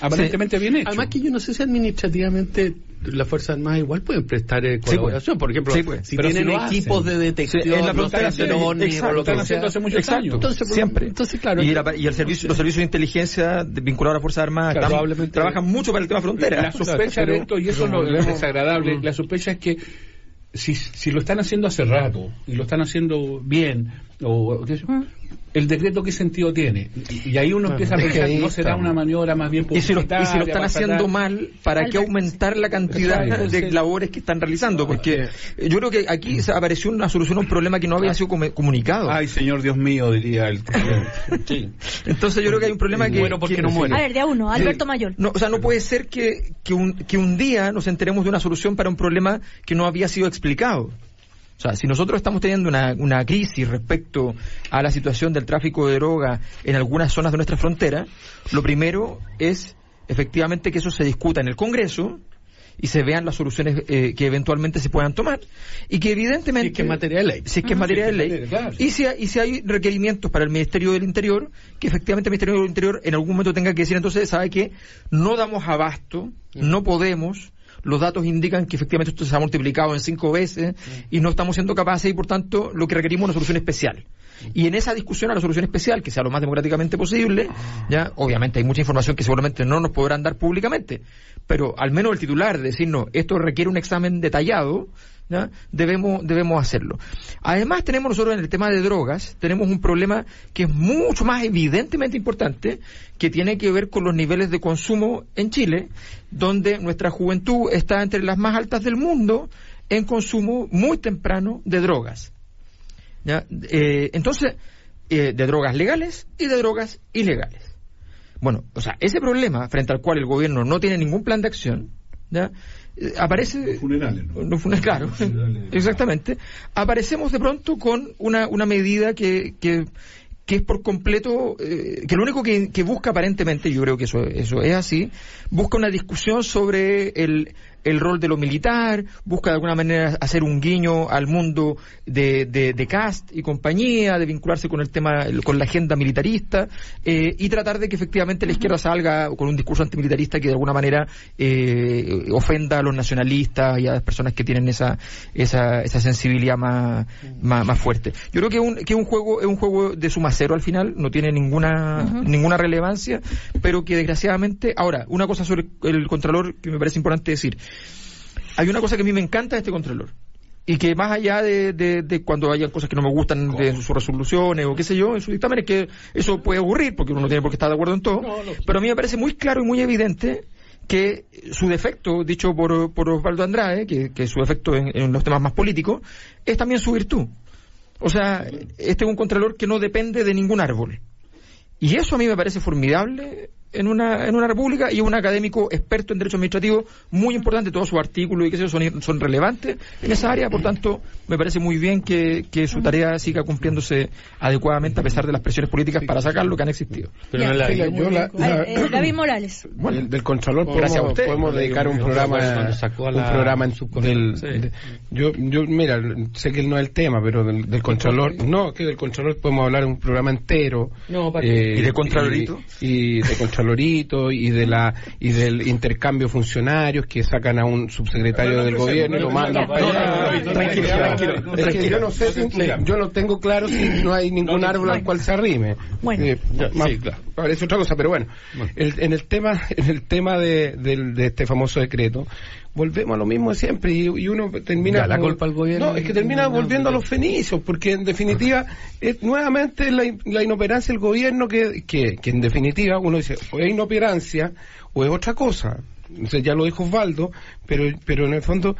aparentemente bien hecho. Además que yo no sé si administrativamente las Fuerzas Armadas igual pueden prestar eh, colaboración. Por ejemplo, Sí, pues. si Pero tienen si equipos hacen. de detección, Sí, en la sí, drones o lo que sea. haciendo hace muchos Exacto. años. Entonces, Siempre. Entonces, claro. y, la- y el servicio, los servicios de inteligencia vinculados a las Fuerzas Armadas Claro, probablemente- trabajan mucho para el tema frontera. La sospecha Pero- de esto, y eso es lo desagradable, la sospecha es que si, si lo están haciendo hace rato y lo están haciendo bien, o, ¿el decreto qué sentido tiene? Y, y ahí uno empieza a pensar, ¿no será una maniobra más bien Y si, lo, y si lo están haciendo tratar- mal, ¿para qué aumentar la cantidad de labores que están realizando? Porque eh, yo creo que aquí se apareció una solución a un problema que no había sido comunicado. Ay, señor Dios mío, diría el (laughs) Sí. Entonces yo creo que hay un problema que... Muero porque que- no muero. A ver, de a uno, Alberto Mayol. No, o sea, no puede ser que, que, un, que un día nos enteremos de una solución para un problema que no había sido explicado. O sea, si nosotros estamos teniendo una, una crisis respecto a la situación del tráfico de droga en algunas zonas de nuestra frontera, lo primero es efectivamente que eso se discuta en el Congreso y se vean las soluciones eh, que eventualmente se puedan tomar y que evidentemente Si es que es materia de ley. si es que es materia de ley claro. y si, hay- y si hay requerimientos para el Ministerio del Interior que efectivamente el Ministerio del Interior en algún momento tenga que decir entonces sabe que no damos abasto no podemos los datos indican que efectivamente esto se ha multiplicado en cinco veces y no estamos siendo capaces y por tanto lo que requerimos es una solución especial. Y en esa discusión a la solución especial, que sea lo más democráticamente posible, ya obviamente hay mucha información que seguramente no nos podrán dar públicamente, pero al menos el titular de decirnos esto requiere un examen detallado, debemos debemos hacerlo. Además tenemos nosotros en el tema de drogas tenemos un problema que es mucho más evidentemente importante que tiene que ver con los niveles de consumo en Chile, donde nuestra juventud está entre las más altas del mundo en consumo muy temprano de drogas. Eh, entonces, eh, de drogas legales y de drogas ilegales. Bueno, o sea, ese problema frente al cual el gobierno no tiene ningún plan de acción. Eh, aparece... Funerales, ¿no? No, fue- claro, (laughs) exactamente. Aparecemos de pronto con una, una medida que, que, que es por completo, eh, que lo único que, que busca aparentemente, yo creo que eso, eso es así, busca una discusión sobre el, el rol de lo militar, busca de alguna manera hacer un guiño al mundo de, de, de Cast y compañía, de vincularse con el tema, con la agenda militarista, eh, y tratar de que efectivamente la izquierda salga con un discurso antimilitarista que de alguna manera eh, ofenda a los nacionalistas y a las personas que tienen esa, esa, esa sensibilidad más, más, más fuerte. Yo creo que un, que un juego es un juego de suma cero al final, no tiene ninguna, ninguna relevancia, pero que desgraciadamente, ahora, una cosa sobre el Contralor que me parece importante decir. Hay una cosa que a mí me encanta de este Contralor. Y que más allá de, de- de cuando hayan cosas que no me gustan de sus resoluciones o qué sé yo, en su dictamen, es que eso puede ocurrir, porque uno no tiene por qué estar de acuerdo en todo. pero a mí me parece muy claro y muy evidente que su defecto, dicho por, por Osvaldo Andrade, que, que su defecto en, en los temas más políticos, es también su virtud. O sea, este es un contralor que no depende de ningún árbol. Y eso a mí me parece formidable en una, en una república y un académico experto en derecho administrativo muy importante, todos sus artículos y qué sé yo son, son relevantes en esa área, por tanto me parece muy bien que, que su tarea siga cumpliéndose adecuadamente a pesar de las presiones políticas para sacarlo que han existido. Pero Ya. no la Sí, vi. yo la- A ver, eh, David Morales. Bueno, del, del Contralor Gracias a podemos, usted. podemos dedicar un programa a la- un programa en su del, Sí. de- yo yo mira sé que no es el tema pero del, del Contralor no que del Contralor podemos hablar un programa entero eh, No, ¿para qué? ¿Y de Contralorito? y, y de Y de la y del intercambio de funcionarios que sacan a un subsecretario del gobierno y lo mandan para tranquilo, tranquilo, Es que tranquilo. yo no sé si- yo no tengo claro si no hay ningún árbol al cual se arrime Bueno. Eh, Ya, más- sí, claro. parece otra cosa pero bueno, El- en el tema en el tema de, del- de este famoso decreto volvemos a lo mismo de siempre y, y uno termina Ya, la como- culpa al gobierno. no es que termina volviendo a los fenicios porque en definitiva es nuevamente la, la inoperancia del gobierno que, que, que en definitiva uno dice o es inoperancia o es otra cosa. Entonces, ya lo dijo Osvaldo pero pero en el fondo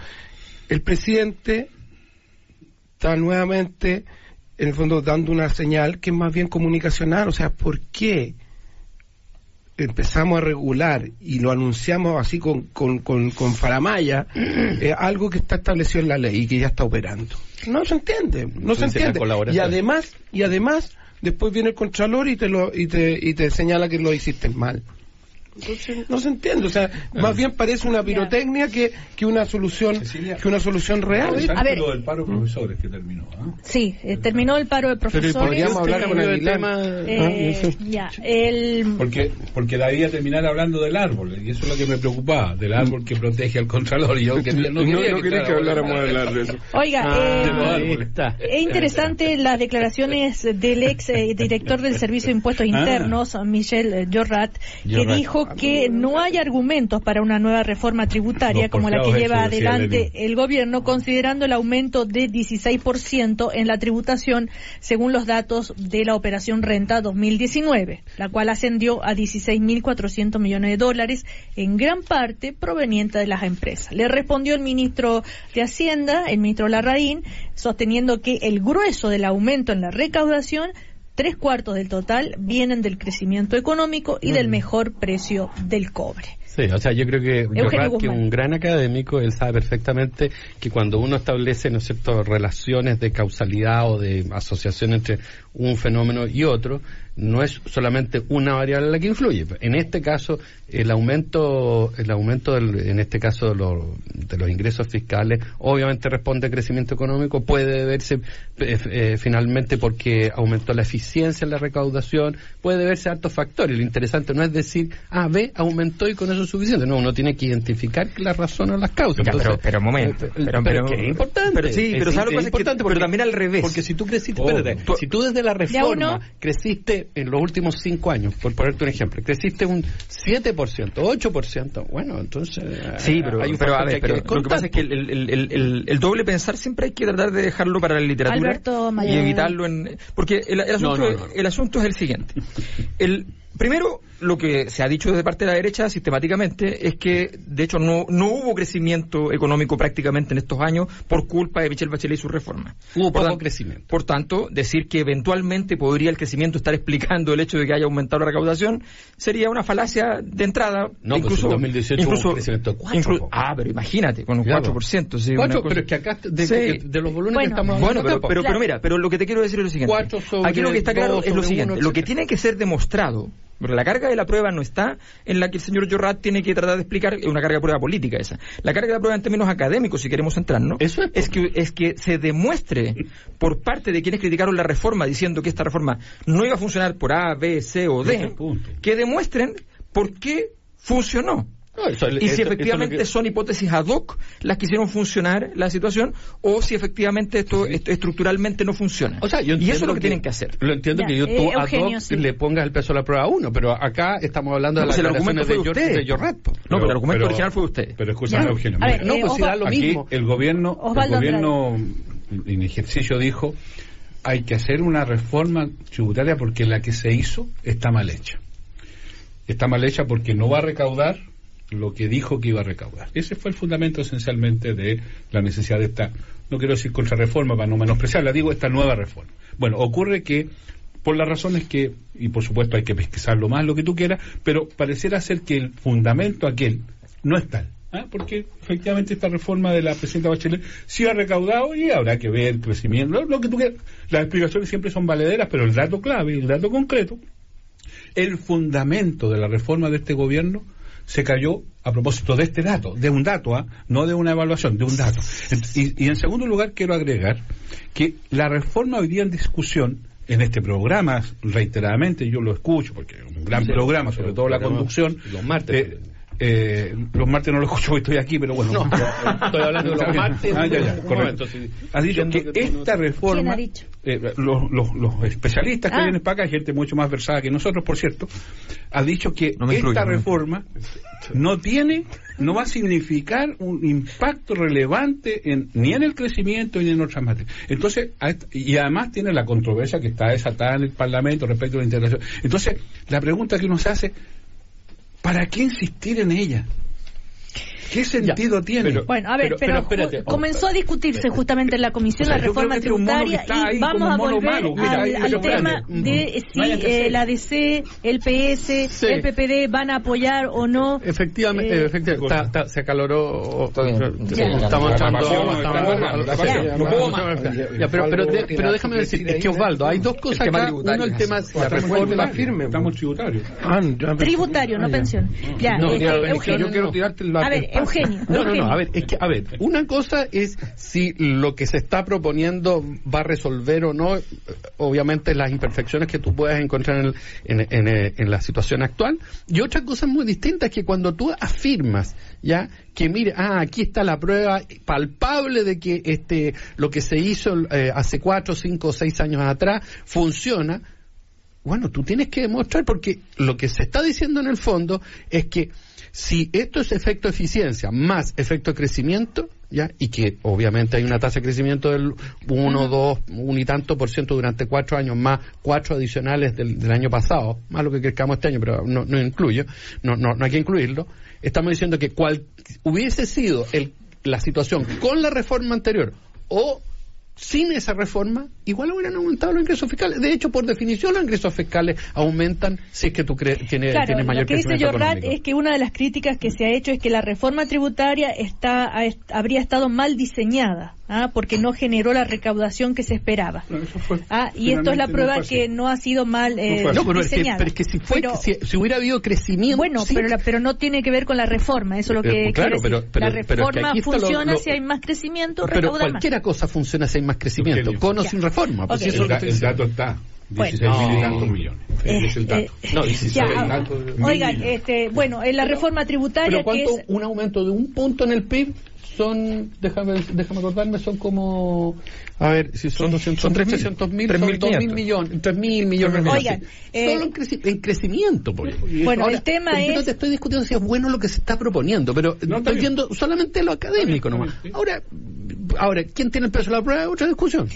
el presidente está nuevamente en el fondo dando una señal que es más bien comunicacional, o sea, ¿por qué empezamos a regular y lo anunciamos así con, con, con, con faramaya (clears throat) eh, algo que está establecido en la ley y que ya está operando? No se entiende, no se entiende. Y además, y además, después viene el contralor y te lo y te, y te señala que lo hiciste mal. Entonces, no se entiende, o sea, más bien parece una pirotecnia que, que una solución Cecilia. que una solución real. A ver. lo del paro de profesores que terminó. ¿ah? Sí, eh, terminó el paro de profesores. podríamos hablar con Eh, eh, ya, el... Porque, porque debía terminar hablando del árbol, y eso es lo que me preocupaba, del árbol que protege al Contralor. Y yo (laughs) no, quería quería que habláramos de hablar de eso. Oiga, los eh. Está. es interesante (laughs) las declaraciones del ex eh, director del Servicio de Impuestos Ah. Internos, Michel eh, Jorrat, que Jorrat. dijo dijo que no hay argumentos para una nueva reforma tributaria como la que lleva adelante el gobierno, considerando el aumento de 16% en la tributación según los datos de la Operación Renta 2019, la cual ascendió a 16.400 millones de dólares, en gran parte proveniente de las empresas. Le respondió el ministro de Hacienda, el ministro Larraín, sosteniendo que el grueso del aumento en la recaudación Tres cuartos del total vienen del crecimiento económico y del mejor precio del cobre. Sí, o sea, yo creo que un gran académico, él sabe perfectamente que cuando uno establece, ¿no es cierto?, relaciones de causalidad o de asociación entre un fenómeno y otro, no es solamente una variable la que influye. En este caso, el aumento, el aumento del- en este caso de, los- de los ingresos fiscales, obviamente responde al crecimiento económico, puede deberse eh, eh, finalmente porque aumentó la eficiencia en la recaudación, puede deberse a altos factores. Lo interesante no es decir, ah, ve, aumentó y con eso es suficiente. No, uno tiene que identificar las razones o las causas. Ya, Entonces, pero, pero un momento. eh, Pero, pero pero- es importante. Pero sí, pero Es ¿sabes lo que pasa? Es que- importante pero porque- también al revés. Porque si tú creciste, Oh, espérate, tú- si tú desde la uno- reforma creciste en los últimos cinco años, por ponerte un ejemplo, creciste un 7%, 8%, bueno, entonces eh, Sí, pero, hay un pero a ver, que pero lo que pasa es que el, el- el- el- el doble pensar siempre hay que tratar de dejarlo para la literatura Alberto y evitarlo en... Porque el, el asunto, No, no, no. el asunto es el siguiente. El, primero, lo que se ha dicho desde parte de la derecha sistemáticamente es que, de hecho, no, no hubo crecimiento económico prácticamente en estos años por culpa de Michelle Bachelet y su reforma. Hubo Por poco tan- crecimiento. Por tanto, decir que eventualmente podría el crecimiento estar explicando el hecho de que haya aumentado la recaudación sería una falacia de entrada. No, pues incluso, en 2018 hubo incluso, un crecimiento de cuatro, inclu- po. Ah, pero imagínate, con un Ya, 4%. sí, Cuatro, una cosa- pero es que acá, de, Sí. de- de los volúmenes Bueno. que estamos hablando Bueno, pero, pero, Claro. pero mira, pero lo que te quiero decir es lo siguiente. Aquí lo que está claro es lo siguiente. uno, lo que tiene que ser demostrado, porque la carga de la prueba no está en la que el señor Jorrat tiene que tratar de explicar, es una carga de prueba política esa. La carga de la prueba en términos académicos, si queremos centrarnos, Eso es, es que, es que se demuestre por parte de quienes criticaron la reforma diciendo que esta reforma no iba a funcionar por A, B, C o D, que demuestren por qué funcionó. No, eso- Y si eso efectivamente que- son hipótesis ad hoc las que hicieron funcionar la situación o si efectivamente esto, esto estructuralmente no funciona. O sea, yo y eso es lo que, tienen que hacer. Lo entiendo Ya, que yo eh, tú ad hoc sí. le pongas el peso a la prueba a uno, pero acá estamos hablando No, de pues las declaraciones de. No, pero el argumento original fue usted. Pero escúchame. Eugenio. A ver, mira, No, pues eh, si da Osva- lo aquí el gobierno, el gobierno en ejercicio dijo hay que hacer una reforma tributaria porque la que se hizo está mal hecha. Está mal hecha porque no va a recaudar lo que dijo que iba a recaudar. Ese fue el fundamento esencialmente de la necesidad de esta, no quiero decir contrarreforma para no menospreciarla, digo esta nueva reforma. Bueno, ocurre que por las razones que, y por supuesto hay que pesquisarlo más, lo que tú quieras, pero pareciera ser que el fundamento aquel no es tal. ¿ah? Porque efectivamente esta reforma de la presidenta Bachelet sí ha recaudado y habrá que ver crecimiento, lo que tú quieras. Las explicaciones siempre son valederas, pero el dato clave, el dato concreto, el fundamento de la reforma de este gobierno se cayó a propósito de este dato, de un dato, ¿ah? no de una evaluación, de un dato. Y, y en segundo lugar quiero agregar que la reforma hoy día en discusión en este programa, reiteradamente yo lo escucho, porque es un gran Sí, programa, sobre todo la conducción. los martes eh. Eh, los martes no lo escucho (laughs) porque estoy aquí, pero bueno. No, (laughs) estoy hablando de los martes. Ah, ya, ya, Un correcto. momento, sí. Ha dicho que que tú no- esta ¿Quién reforma, ha dicho? eh, los, los- los especialistas que Ah. vienen para acá, gente mucho más versada que nosotros, por cierto, ha dicho que No esta reforma no tiene, no va a significar un impacto relevante en, ni en el crecimiento ni en otras materias. Entonces, y además tiene la controversia que está desatada en el Parlamento respecto a la integración. Entonces, la pregunta que uno se hace, ¿para qué insistir en ella? ¿Qué sentido tiene? pero- Bueno, a ver, Pero- pero, pero oh, comenzó a discutirse justamente en la comisión O sea, la reforma este tributaria y vamos a volver. Mira, al, al tema de si eh, la DC, el PS, Sí. el PPD van a apoyar o no. Efectivamente, Eh, efectivamente está- está- se acaloró. Ya. Estamos. Ya, ya, ya, pero, de- déjame decir, es que Osvaldo, hay dos cosas acá. Uno, el tema La la reforma firme. Estamos tributarios. Ah, ya- Tributario, no ya. pensión. Ya, este, ya. Yo quiero tirarte la Eugenio. No, no, no, a ver, es que, a ver, una cosa es si lo que se está proponiendo va a resolver o no, obviamente, las imperfecciones que tú puedas encontrar en, el- en, en, en la situación actual, y otra cosa muy distinta es que cuando tú afirmas, ya, que mire, ah, aquí está la prueba palpable de que este, lo que se hizo eh, hace cuatro, cinco o seis años atrás funciona, bueno, tú tienes que demostrar, porque lo que se está diciendo en el fondo es que si esto es efecto eficiencia más efecto crecimiento, ¿ya? y que obviamente hay una tasa de crecimiento del 1, 2, 1 y tanto por ciento durante cuatro años, más cuatro adicionales del, del año pasado, más lo que crezcamos este año, pero no, no incluyo, no, no, no hay que incluirlo, estamos diciendo que cual hubiese sido el, la situación con la reforma anterior o sin esa reforma, igual hubieran aumentado los ingresos fiscales. De hecho, por definición, los ingresos fiscales aumentan si es que tú cre tienes, claro, tienes mayor lo que dice crecimiento Jorrat económico. es que una de las críticas que se ha hecho es que la reforma tributaria está ha habría estado mal diseñada, ¿ah? porque no generó la recaudación que se esperaba. No, fue- Ah, y esto es la no prueba así. que no ha sido mal eh. No, pero es, que, diseñada. pero es que si, fue, Pero- si, si hubiera habido crecimiento... bueno, sí. pero, la- pero no tiene que ver con la reforma, eso es lo que Eh, claro, quiere decir. pero- pero- la pero es que reforma aquí está lo- funciona lo- si hay más crecimiento, Pero cualquiera cosa funciona si hay más crecimiento, Eugenio. con o Ya. sin reforma. Pues Ok. eso es lo El, que da- el dato está. Bueno. 16 mil y No. tantos millones. Eh, es el dato. eh, No, 16 ya, y ah, tanto. oigan, este, bueno, en la reforma tributaria Pero que ¿cuánto es un aumento de un punto en el PIB son, déjame, déjame acordarme, son como, a ver, si son, Son- 200, son 3.000, 300 mil, 3.500. son 2 mil millones, 3 mil millones. Oigan, eh, Solo en, creci- en crecimiento, pues. Bueno, el tema yo no es- te estoy discutiendo si es bueno lo que se está proponiendo, pero No, estoy viendo solamente lo académico nomás. Ahora, ahora, ¿quién tiene el peso de la prueba? Otra discusión.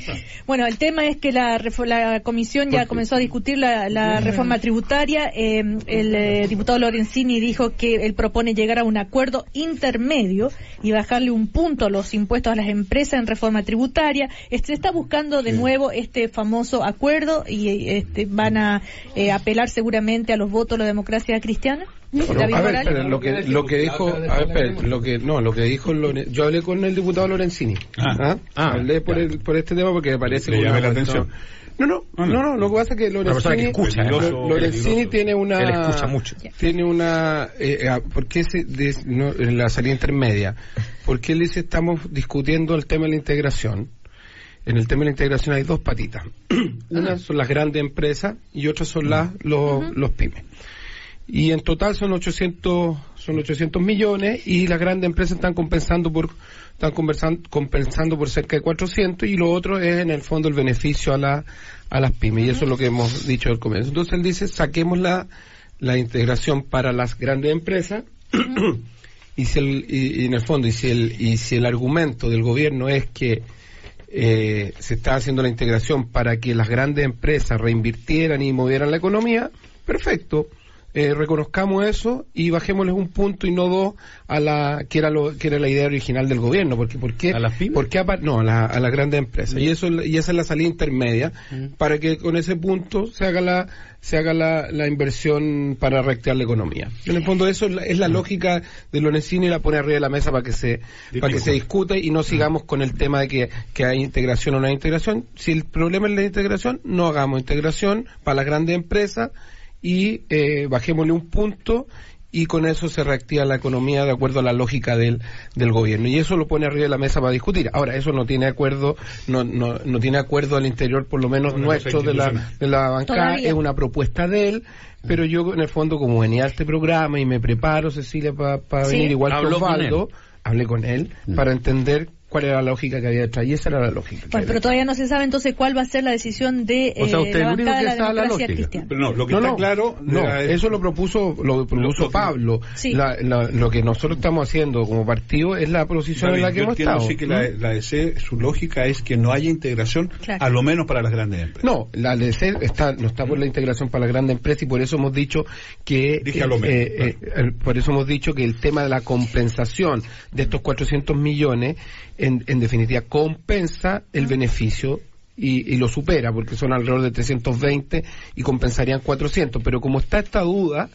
Bueno, el tema es que la, la comisión ya comenzó a discutir la, la reforma tributaria. Eh, el eh, diputado Lorenzini dijo que él propone llegar a un acuerdo intermedio y bajarle un punto los impuestos a las empresas en reforma tributaria. Este, se está buscando de nuevo este famoso acuerdo y este, van a eh, apelar seguramente a los votos de la democracia cristiana. A ver, espera, lo que, lo que dijo, a ver, espera, lo que, no, lo que dijo, Lore- yo hablé con el diputado Lorenzini, Ah. ¿ah? Ah, hablé por, el, por este tema porque me parece Le que llamé la atención. No, no, Ah, no, no. no, lo que pasa es que Lorenzini, escucha, ¿eh? Lo- Lorenzini tiene una, Él escucha mucho. tiene una, eh, ah, ¿por qué se, no, en la salida intermedia? Porque él dice estamos discutiendo el tema de la integración. En el tema de la integración hay dos patitas. (clears throat) Una son las grandes empresas y otras son las, los, los pymes. Y en total son 800, son 800 millones y las grandes empresas están compensando por, están compensando por cerca de 400 y lo otro es en el fondo el beneficio a la, a las pymes y eso es lo que hemos dicho al comienzo. Entonces él dice saquemos la, la integración para las grandes empresas y si el, y, en el fondo y si el, y si el argumento del gobierno es que eh, se está haciendo la integración para que las grandes empresas reinvirtieran y movieran la economía, perfecto. Eh, reconozcamos eso y bajémosles un punto y no dos a la que era lo que era la idea original del gobierno porque por qué ¿A las pymes? por qué apa- no a, la- a las grandes empresas. Y eso y esa es la salida intermedia para que con ese punto se haga la se haga la, la inversión para reactivar la economía. En el fondo eso es la, es la lógica de Lorenzini y la pone arriba de la mesa para que se para que se discuta. y no sigamos con el tema de que, que hay integración o no hay integración. Si el problema es la integración no hagamos integración para las grandes empresas y eh, bajémosle un punto y con eso se reactiva la economía de acuerdo a la lógica del, del gobierno. Y eso lo pone arriba de la mesa para discutir. Ahora eso no tiene acuerdo no, no, no tiene acuerdo al interior por lo menos nuestro de la, de la bancada Todavía. es una propuesta de él pero yo en el fondo como venía a este programa y me preparo Cecilia para Sí. venir igual que Osvaldo hablé con él para entender cuál era la lógica que había detrás y esa era la lógica Bueno, pero todavía no se sabe entonces cuál va a ser la decisión de O sea, eh, usted la lo único bancada de que la sabe la democracia lógica. cristiana. Pero no, lo que no, está no, claro. no, la- eso lo propuso, lo propuso Lo- Pablo. Sí. La- la- lo que nosotros estamos haciendo como partido es la posición en la que Yo hemos entiendo, estado. sí que la, la DC, su lógica es que no haya integración, Claro. a lo menos para las grandes empresas. No, la LDC está, no está por la integración para la grande empresa y por eso hemos dicho que Dije a lo menos, eh, eh, el- por eso hemos dicho que el tema de la compensación de estos 400 millones en, en definitiva compensa el beneficio y, y lo supera porque son alrededor de 320 y compensarían 400 pero como está esta duda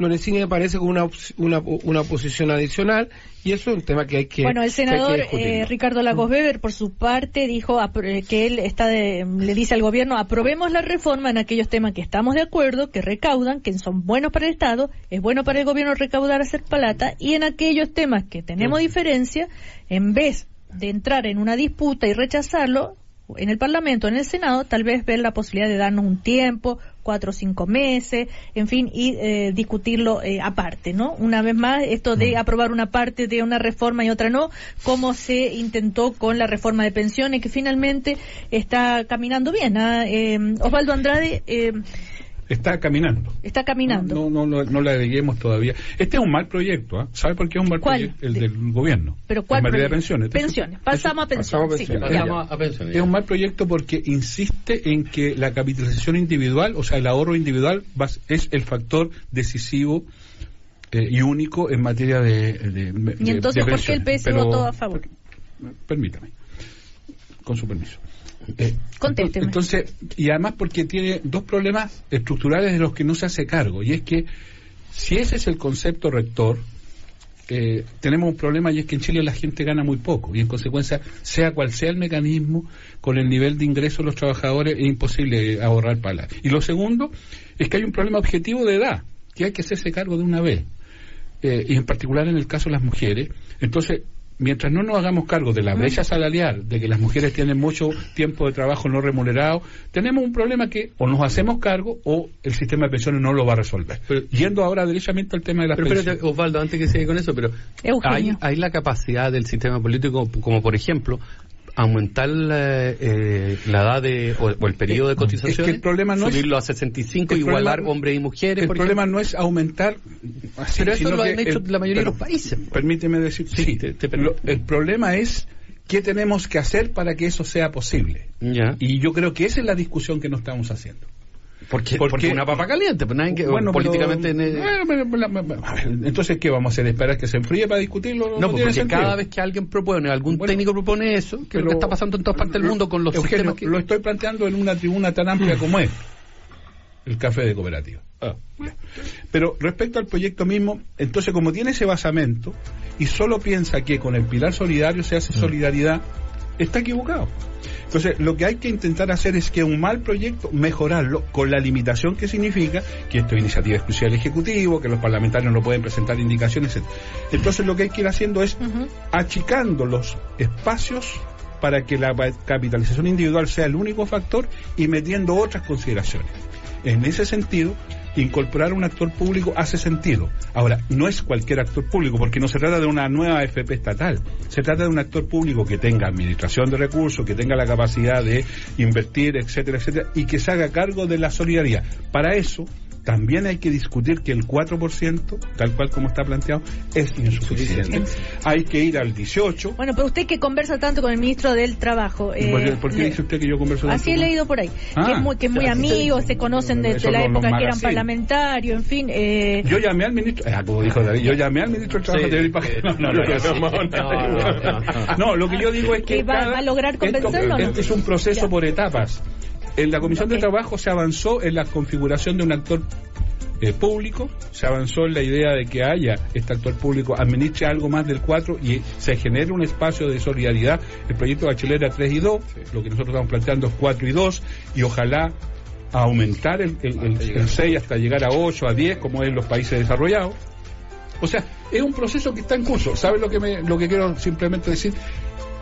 Lorenzini me parece con una, una, una posición adicional y eso es un tema que hay que Bueno, el senador eh, Ricardo Lagos Weber, por su parte, dijo eh, que él está de- le dice al gobierno, aprobemos la reforma en aquellos temas que estamos de acuerdo, que recaudan, que son buenos para el Estado, es bueno para el gobierno recaudar, hacer palata, y en aquellos temas que tenemos diferencia, en vez de entrar en una disputa y rechazarlo, en el Parlamento, en el Senado, tal vez ver la posibilidad de darnos un tiempo, cuatro o cinco meses, en fin, y eh, discutirlo eh, aparte, ¿no? Una vez más, esto de aprobar una parte de una reforma y otra no, como se intentó con la reforma de pensiones, que finalmente está caminando bien. ¿ah? Eh, Osvaldo Andrade, eh, Está caminando. Está caminando. No, no, no, no la agreguemos todavía. Este es un mal proyecto. ¿ah? ¿Sabe por qué es un mal ¿Cuál? proyecto? El del gobierno. ¿Pero cuál En materia de pensiones. Pensiones. Pasamos a pensiones. sí. Pasamos a pensiones. Es un mal proyecto porque insiste en que la capitalización individual, o sea, el ahorro individual, va- es el factor decisivo eh, y único en materia de. de- de- Y entonces, de ¿por qué el. PS Pero- votó a favor? Permítame, con su permiso. Eh. Entonces, y además porque tiene dos problemas estructurales de los que no se hace cargo, y es que si ese es el concepto rector, eh, tenemos un problema y es que en Chile la gente gana muy poco y en consecuencia, sea cual sea el mecanismo, con el nivel de ingreso de los trabajadores es imposible ahorrar palas. Y lo segundo es que hay un problema objetivo de edad, que hay que hacerse cargo de una vez, eh, y en particular en el caso de las mujeres. Entonces, mientras no nos hagamos cargo de la brecha salarial, de que las mujeres tienen mucho tiempo de trabajo no remunerado, tenemos un problema que o nos hacemos cargo o el sistema de pensiones no lo va a resolver. Pero- Yendo ahora derechamente al tema de las Pero espérate, pensiones. Osvaldo, antes que siga con eso, pero hay, hay la capacidad del sistema político, como por ejemplo, aumentar la, eh, la edad de, o, o el periodo de cotización, Es que el problema no es- subirlo a 65, el igualar problema- hombres y mujeres. El problema ejemplo. no es aumentar. así, Pero eso lo han hecho el- la mayoría de los países. Permíteme decir. Sí, Sí, te- te lo- el problema es qué tenemos que hacer para que eso sea posible. Ya. Y yo creo que esa es la discusión que no estamos haciendo. Porque, porque- porque una papa caliente, pues nadie que, Bueno, políticamente... pero- Bueno, entonces, ¿qué vamos a hacer? ¿Esperar que se enfríe para discutirlo? no, pues tiene porque cada vez que alguien propone, algún Bueno, técnico propone eso, que es lo que está pasando en todas partes del mundo con los Eugenio, sistemas que... lo estoy planteando en una tribuna tan amplia como es el café de cooperativa. Ah, ya. Pero respecto al proyecto mismo, entonces como tiene ese basamento y solo piensa que con el pilar solidario se hace solidaridad, está equivocado. Entonces, lo que hay que intentar hacer es que un mal proyecto, mejorarlo con la limitación que significa que esto es iniciativa exclusiva del Ejecutivo, que los parlamentarios no pueden presentar indicaciones, etc. Entonces, lo que hay que ir haciendo es achicando los espacios para que la capitalización individual sea el único factor y metiendo otras consideraciones. En ese sentido, incorporar un actor público hace sentido. Ahora, no es cualquier actor público, porque no se trata de una nueva FP estatal, se trata de un actor público que tenga administración de recursos, que tenga la capacidad de invertir, etcétera, etcétera, y que se haga cargo de la solidaridad. Para eso, también hay que discutir que el 4%, tal cual como está planteado, es insuficiente. Hay que ir al 18%. Bueno, pero usted que conversa tanto con el ministro del Trabajo. eh, ¿Por qué, por qué le- dice usted que yo converso Así he tanto leído por ahí. Ah, que es muy, que es muy ya, amigo, sí. se conocen desde la época que eran parlamentarios, en fin. Eh, Yo llamé al ministro, ah, como dijo David, yo llamé al ministro del Trabajo Sí, de sí. No, no, no, No, no, no, no, no. No, lo que yo digo es que ¿Y va- va a lograr esto- convencerlo o no? Este es un proceso Ya. por etapas. En la Comisión de Trabajo se avanzó en la configuración de un actor eh, público, se avanzó en la idea de que haya este actor público, administre algo más del 4 y se genere un espacio de solidaridad. El proyecto Bachelet era 3 y 2, lo que nosotros estamos planteando es 4 y 2 y ojalá aumentar el, el, el- el 6 hasta llegar a 8, a 10, como es en los países desarrollados. O sea, es un proceso que está en curso. ¿Sabes lo que, me, lo que quiero simplemente decir?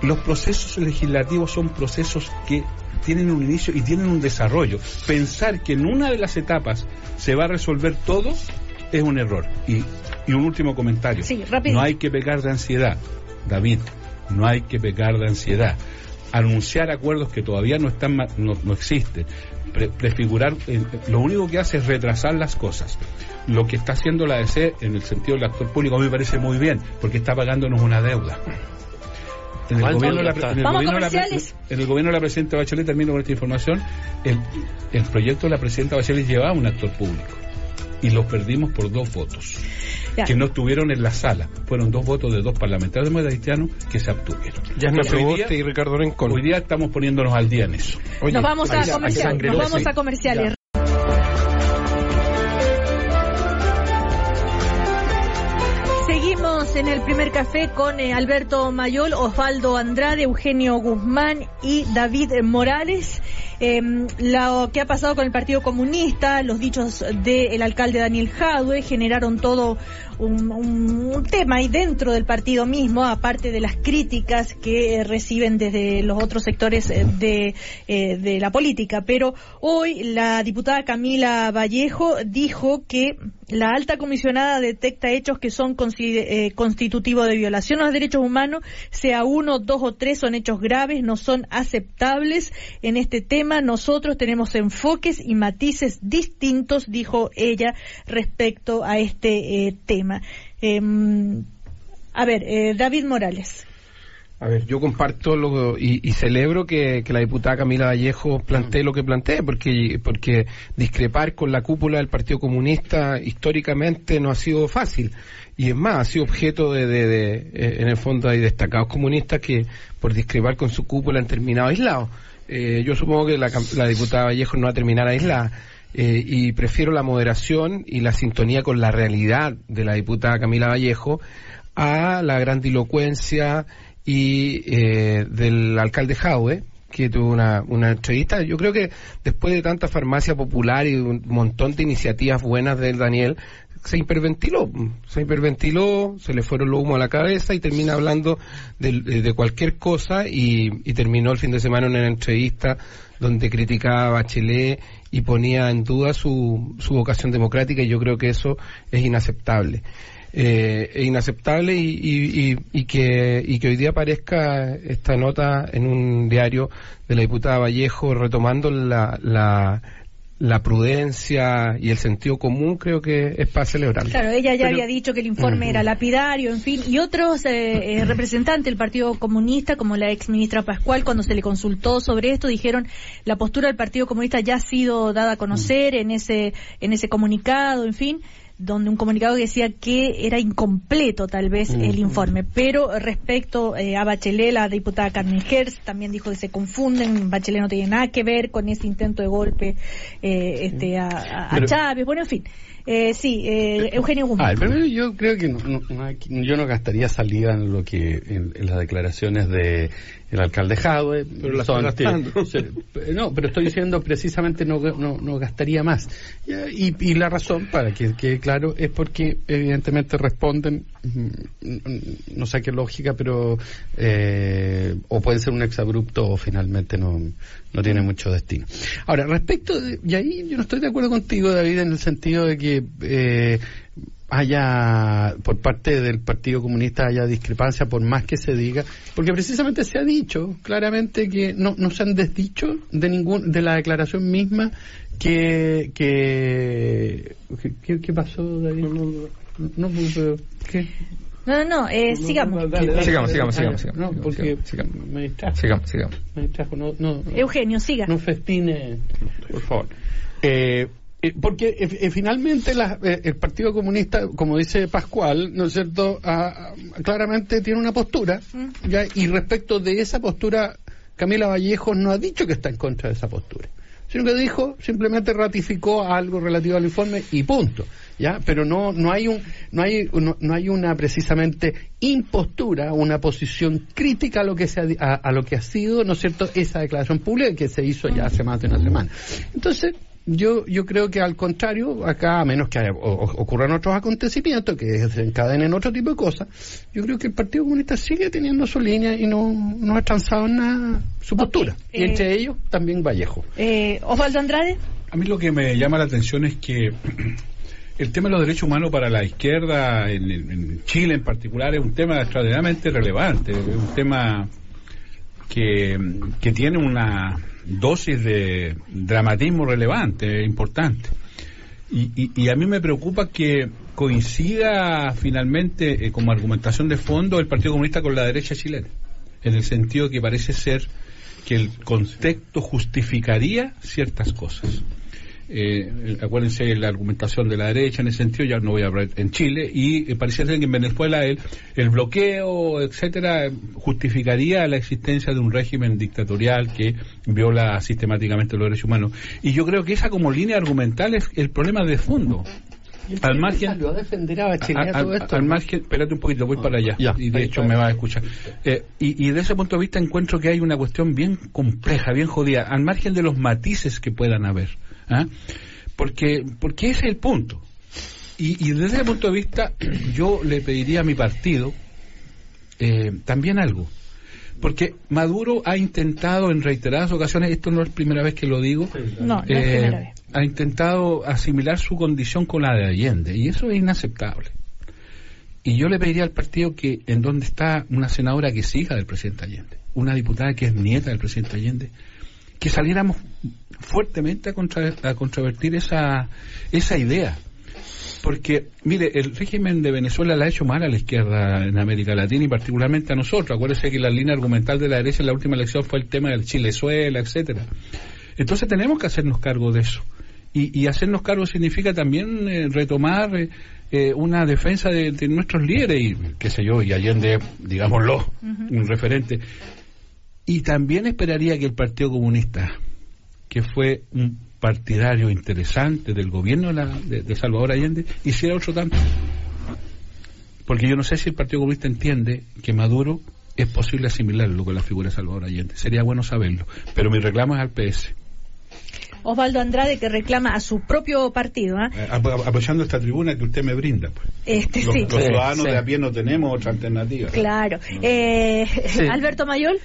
Los procesos legislativos son procesos que tienen un inicio y tienen un desarrollo. Pensar que en una de las etapas se va a resolver todo es un error. Y, y un último comentario. Sí, no hay que pecar de ansiedad, David. No hay que pecar de ansiedad. Anunciar acuerdos que todavía no están no, no existen. Pre- prefigurar, eh, lo único que hace es retrasar las cosas. Lo que está haciendo la DC en el sentido del actor público a mí me parece muy bien, porque está pagándonos una deuda. En el, ¿Cuánto gobierno de la, está? en el Vamos a gobierno de la pre- comerciales. en el gobierno de la presidenta Bachelet, termino con esta información, el, el proyecto de la presidenta Bachelet llevaba un actor público y lo perdimos por dos votos ya. que no estuvieron en la sala. Fueron dos votos de dos parlamentarios cristianos que se abstuvieron. Día- Proboste y Ricardo Rencón. Hoy día estamos poniéndonos al día en eso. Oye, Nos vamos a comerciales. sangre, Nos ¿no? vamos Sí. a comerciales. Seguimos en el primer café con eh, Alberto Mayol, Osvaldo Andrade, Eugenio Guzmán y David Morales. Eh, lo que ha pasado con el Partido Comunista, los dichos del alcalde Daniel Jadwe generaron todo un, tema ahí dentro del partido mismo, aparte de las críticas que eh, reciben desde los otros sectores eh, de, eh, de la política. Pero hoy la diputada Camila Vallejo dijo que la alta comisionada detecta hechos que son constitutivos de violación a los derechos humanos, sea uno, dos o tres, son hechos graves, no son aceptables en este tema. tema, nosotros tenemos enfoques y matices distintos, dijo ella, respecto a este eh, Em, a ver, eh, David Morales. A ver, yo comparto lo, y, celebro que, la diputada Camila Vallejo plantee lo que plantee, porque, porque discrepar con la cúpula del Partido Comunista históricamente no ha sido fácil. Y es más, ha sido objeto de, de, eh, en el fondo hay destacados comunistas que por discrepar con su cúpula han terminado aislados. Eh, yo supongo que la, diputada Vallejo no va a terminar aislada. Eh, y prefiero la moderación y la sintonía con la realidad de la diputada Camila Vallejo a la grandilocuencia y eh, del alcalde Jaue, que tuvo una, una entrevista. Yo creo que después de tanta farmacia popular y un montón de iniciativas buenas del Daniel, se hiperventiló, se hiperventiló, se le fueron los humos a la cabeza y termina hablando de, cualquier cosa y, y, terminó el fin de semana en una entrevista donde criticaba a Bachelet y ponía en duda su, su vocación democrática y yo creo que eso es inaceptable. Eh, es inaceptable y, y, que, y que hoy día aparezca esta nota en un diario de la diputada Vallejo retomando la, la prudencia y el sentido común creo que es para celebrar. Claro, ella ya había dicho que el informe era lapidario, en fin, y otros eh, eh, representantes del Partido Comunista, como la ex ministra Pascual, cuando se le consultó sobre esto, dijeron la postura del Partido Comunista ya ha sido dada a conocer en ese en ese comunicado, en fin donde un comunicado decía que era incompleto tal vez el informe, pero respecto eh, a Bachelet, la diputada Carmen Hertz también dijo que se confunden, Bachelet no tiene nada que ver con ese intento de golpe eh, este, a, a Chávez, bueno, en fin. Eh, sí, eh, Eugenio Guzmán. Ah, primero yo creo que yo no gastaría saliva en lo que en, las declaraciones de el alcalde Jadwe. Pero las son, no, pero estoy diciendo precisamente no, no, gastaría más. Y, y, la razón, para que quede claro, es porque evidentemente responden, mm, no sé qué lógica, pero eh, o pueden ser un exabrupto o finalmente no, no tiene mucho destino. Ahora, respecto de, y ahí yo no estoy de acuerdo contigo, David, en el sentido de que eh, haya, por parte del Partido Comunista, haya discrepancia, por más que se diga, porque precisamente se ha dicho claramente que no, no se han desdicho de ningún, de la declaración misma que, que, ¿qué, pasó, David? No, no, no, ¿qué? No, no, eh, sigamos. sigamos. Sigamos, sigamos, sigamos, No, porque me distrajo. Sigamos, sigamos. Me distrajo, no, no. Eugenio, siga. No festine, por favor. Eh, eh porque eh, finalmente la, el Partido Comunista, como dice Pascual, ¿no es cierto?, claramente tiene una postura. ¿ya? y respecto de esa postura, Camila Vallejos no ha dicho que está en contra de esa postura sino que dijo, simplemente ratificó algo relativo al informe y punto. ¿Ya? Pero no, no hay un, no hay, no, hay una precisamente impostura, una posición crítica a lo que se ha, a lo que ha sido, ¿no es cierto?, esa declaración pública que se hizo ya hace más de una semana. Entonces, yo, yo creo que al contrario, acá, a menos que ocurran otros acontecimientos que desencadenen otro tipo de cosas, yo creo que el Partido Comunista sigue teniendo su línea y no, no ha transado nada su postura. y entre eh, ellos también Vallejo. Eh, Osvaldo Andrade. A mí lo que me llama la atención es que (clears throat) el tema de los derechos humanos para la izquierda, en, en Chile en particular, es un tema extraordinariamente relevante, es un tema que, que tiene una dosis de dramatismo relevante, importante. Y, y, a mí me preocupa que coincida finalmente eh, como argumentación de fondo el Partido Comunista con la derecha chilena, en el sentido que parece ser que el contexto justificaría ciertas cosas eh, acuérdense la argumentación de la derecha en ese sentido, ya no voy a hablar en Chile, y eh, parecía ser que en Venezuela el, el bloqueo, etcétera, justificaría la existencia de un régimen dictatorial que viola sistemáticamente los derechos humanos. Y yo creo que esa como línea argumental es el problema de fondo. Al margen, a defender a todo esto, al margen, espérate un poquito, voy para allá. y de hecho me va a escuchar. Eh, y, y, de ese punto de vista encuentro que hay una cuestión bien compleja, bien jodida, al margen de los matices que puedan haber. ¿Ah? Porque, porque ese es el punto. Y, desde ese punto de vista, (clears throat) yo le pediría a mi partido eh, también algo. Porque Maduro ha intentado en reiteradas ocasiones, esto no es la primera vez que lo digo, eh, ha intentado asimilar su condición con la de Allende, y eso es inaceptable. Y yo le pediría al partido que en donde está una senadora que es hija del presidente Allende, una diputada que es nieta del presidente Allende, que saliéramos fuertemente a, contra- a controvertir esa, esa idea. Porque, mire, el régimen de Venezuela le ha hecho mal a la izquierda en América Latina y particularmente a nosotros. Acuérdese que la línea argumental de la derecha en la última elección fue el tema del Chilezuela, etcétera. Entonces tenemos que hacernos cargo de eso. Y, y hacernos cargo significa también eh, retomar eh, eh, una defensa de, de nuestros líderes y, qué sé yo, y Allende, digámoslo, un referente. Y también esperaría que el Partido Comunista, que fue un partidario interesante del gobierno de, la- de- de Salvador Allende, hiciera otro tanto. Porque yo no sé si el Partido Comunista entiende que Maduro es posible asimilarlo con la figura de Salvador Allende. Sería bueno saberlo. Pero mi reclamo es al PS. Osvaldo Andrade que reclama a su propio partido. ¿ah? Eh, ap- apoyando esta tribuna que usted me brinda. Pues. Este, Los, sí. los ciudadanos sí. de a pie no tenemos otra alternativa. Claro. Eh, Sí. Alberto Mayol.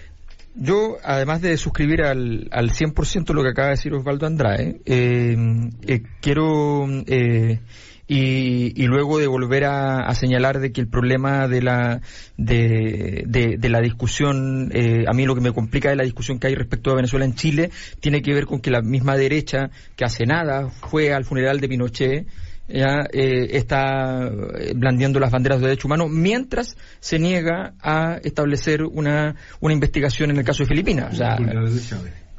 Yo, además de suscribir al, al 100% lo que acaba de decir Osvaldo Andrade, eh, eh, quiero, eh, y, y luego de volver a, señalar de que el problema de la, de, de- de la discusión, eh, a mí lo que me complica de la discusión que hay respecto a Venezuela en Chile, tiene que ver con que la misma derecha, que hace nada fue al funeral de Pinochet, ya eh, está eh, blandiendo las banderas de derechos humanos mientras se niega a establecer una, una investigación en el caso de Filipinas.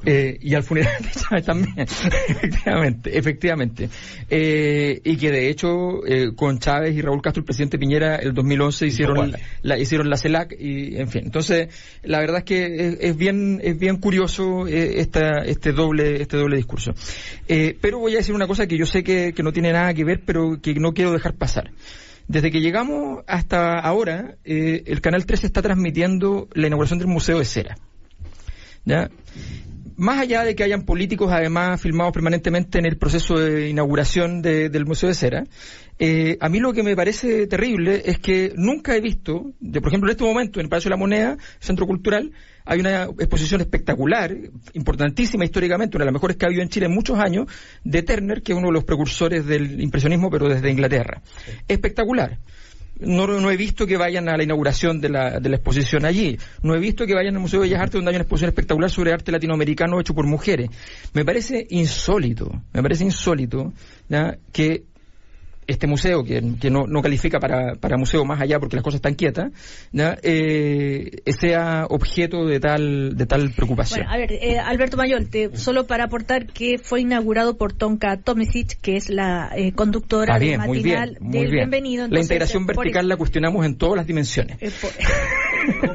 Eh, y al funeral (laughs) de Chávez también, efectivamente, efectivamente. Eh, y que de hecho eh, con Chávez y Raúl Castro, el presidente Piñera, el 2011 hicieron Igual. la, hicieron la CELAC y en fin. Entonces, la verdad es que es, es bien es bien curioso eh, esta, este doble este doble discurso. Eh, pero voy a decir una cosa que yo sé que, que no tiene nada que ver, pero que no quiero dejar pasar. Desde que llegamos hasta ahora, eh, el Canal 13 está transmitiendo la inauguración del Museo de Cera. ¿Ya? Más allá de que hayan políticos además filmados permanentemente en el proceso de inauguración de- del Museo de Cera, eh, a mí lo que me parece terrible es que nunca he visto, de, por ejemplo en este momento en el Palacio de la Moneda, Centro Cultural, hay una exposición espectacular, importantísima históricamente, una de las mejores que ha habido en Chile en muchos años, de Turner, que es uno de los precursores del impresionismo, pero desde Inglaterra. Espectacular. No, no he visto que vayan a la inauguración de la, de la exposición allí. No he visto que vayan al Museo de Bellas Artes donde hay una exposición espectacular sobre arte latinoamericano hecho por mujeres. Me parece insólito, me parece insólito ¿ya? que este museo, que, que no, no califica para, para museo más allá porque las cosas están quietas, ¿ya? Eh, sea objeto de tal, de tal preocupación. Bueno, a ver, eh, Alberto Mayol, te- solo para aportar que fue inaugurado por Tonka Tomisic, que es la eh, conductora Ah, del muy matinal bien, muy del bien. Bienvenido. la integración vertical la cuestionamos en todas las dimensiones. eh, por, (laughs)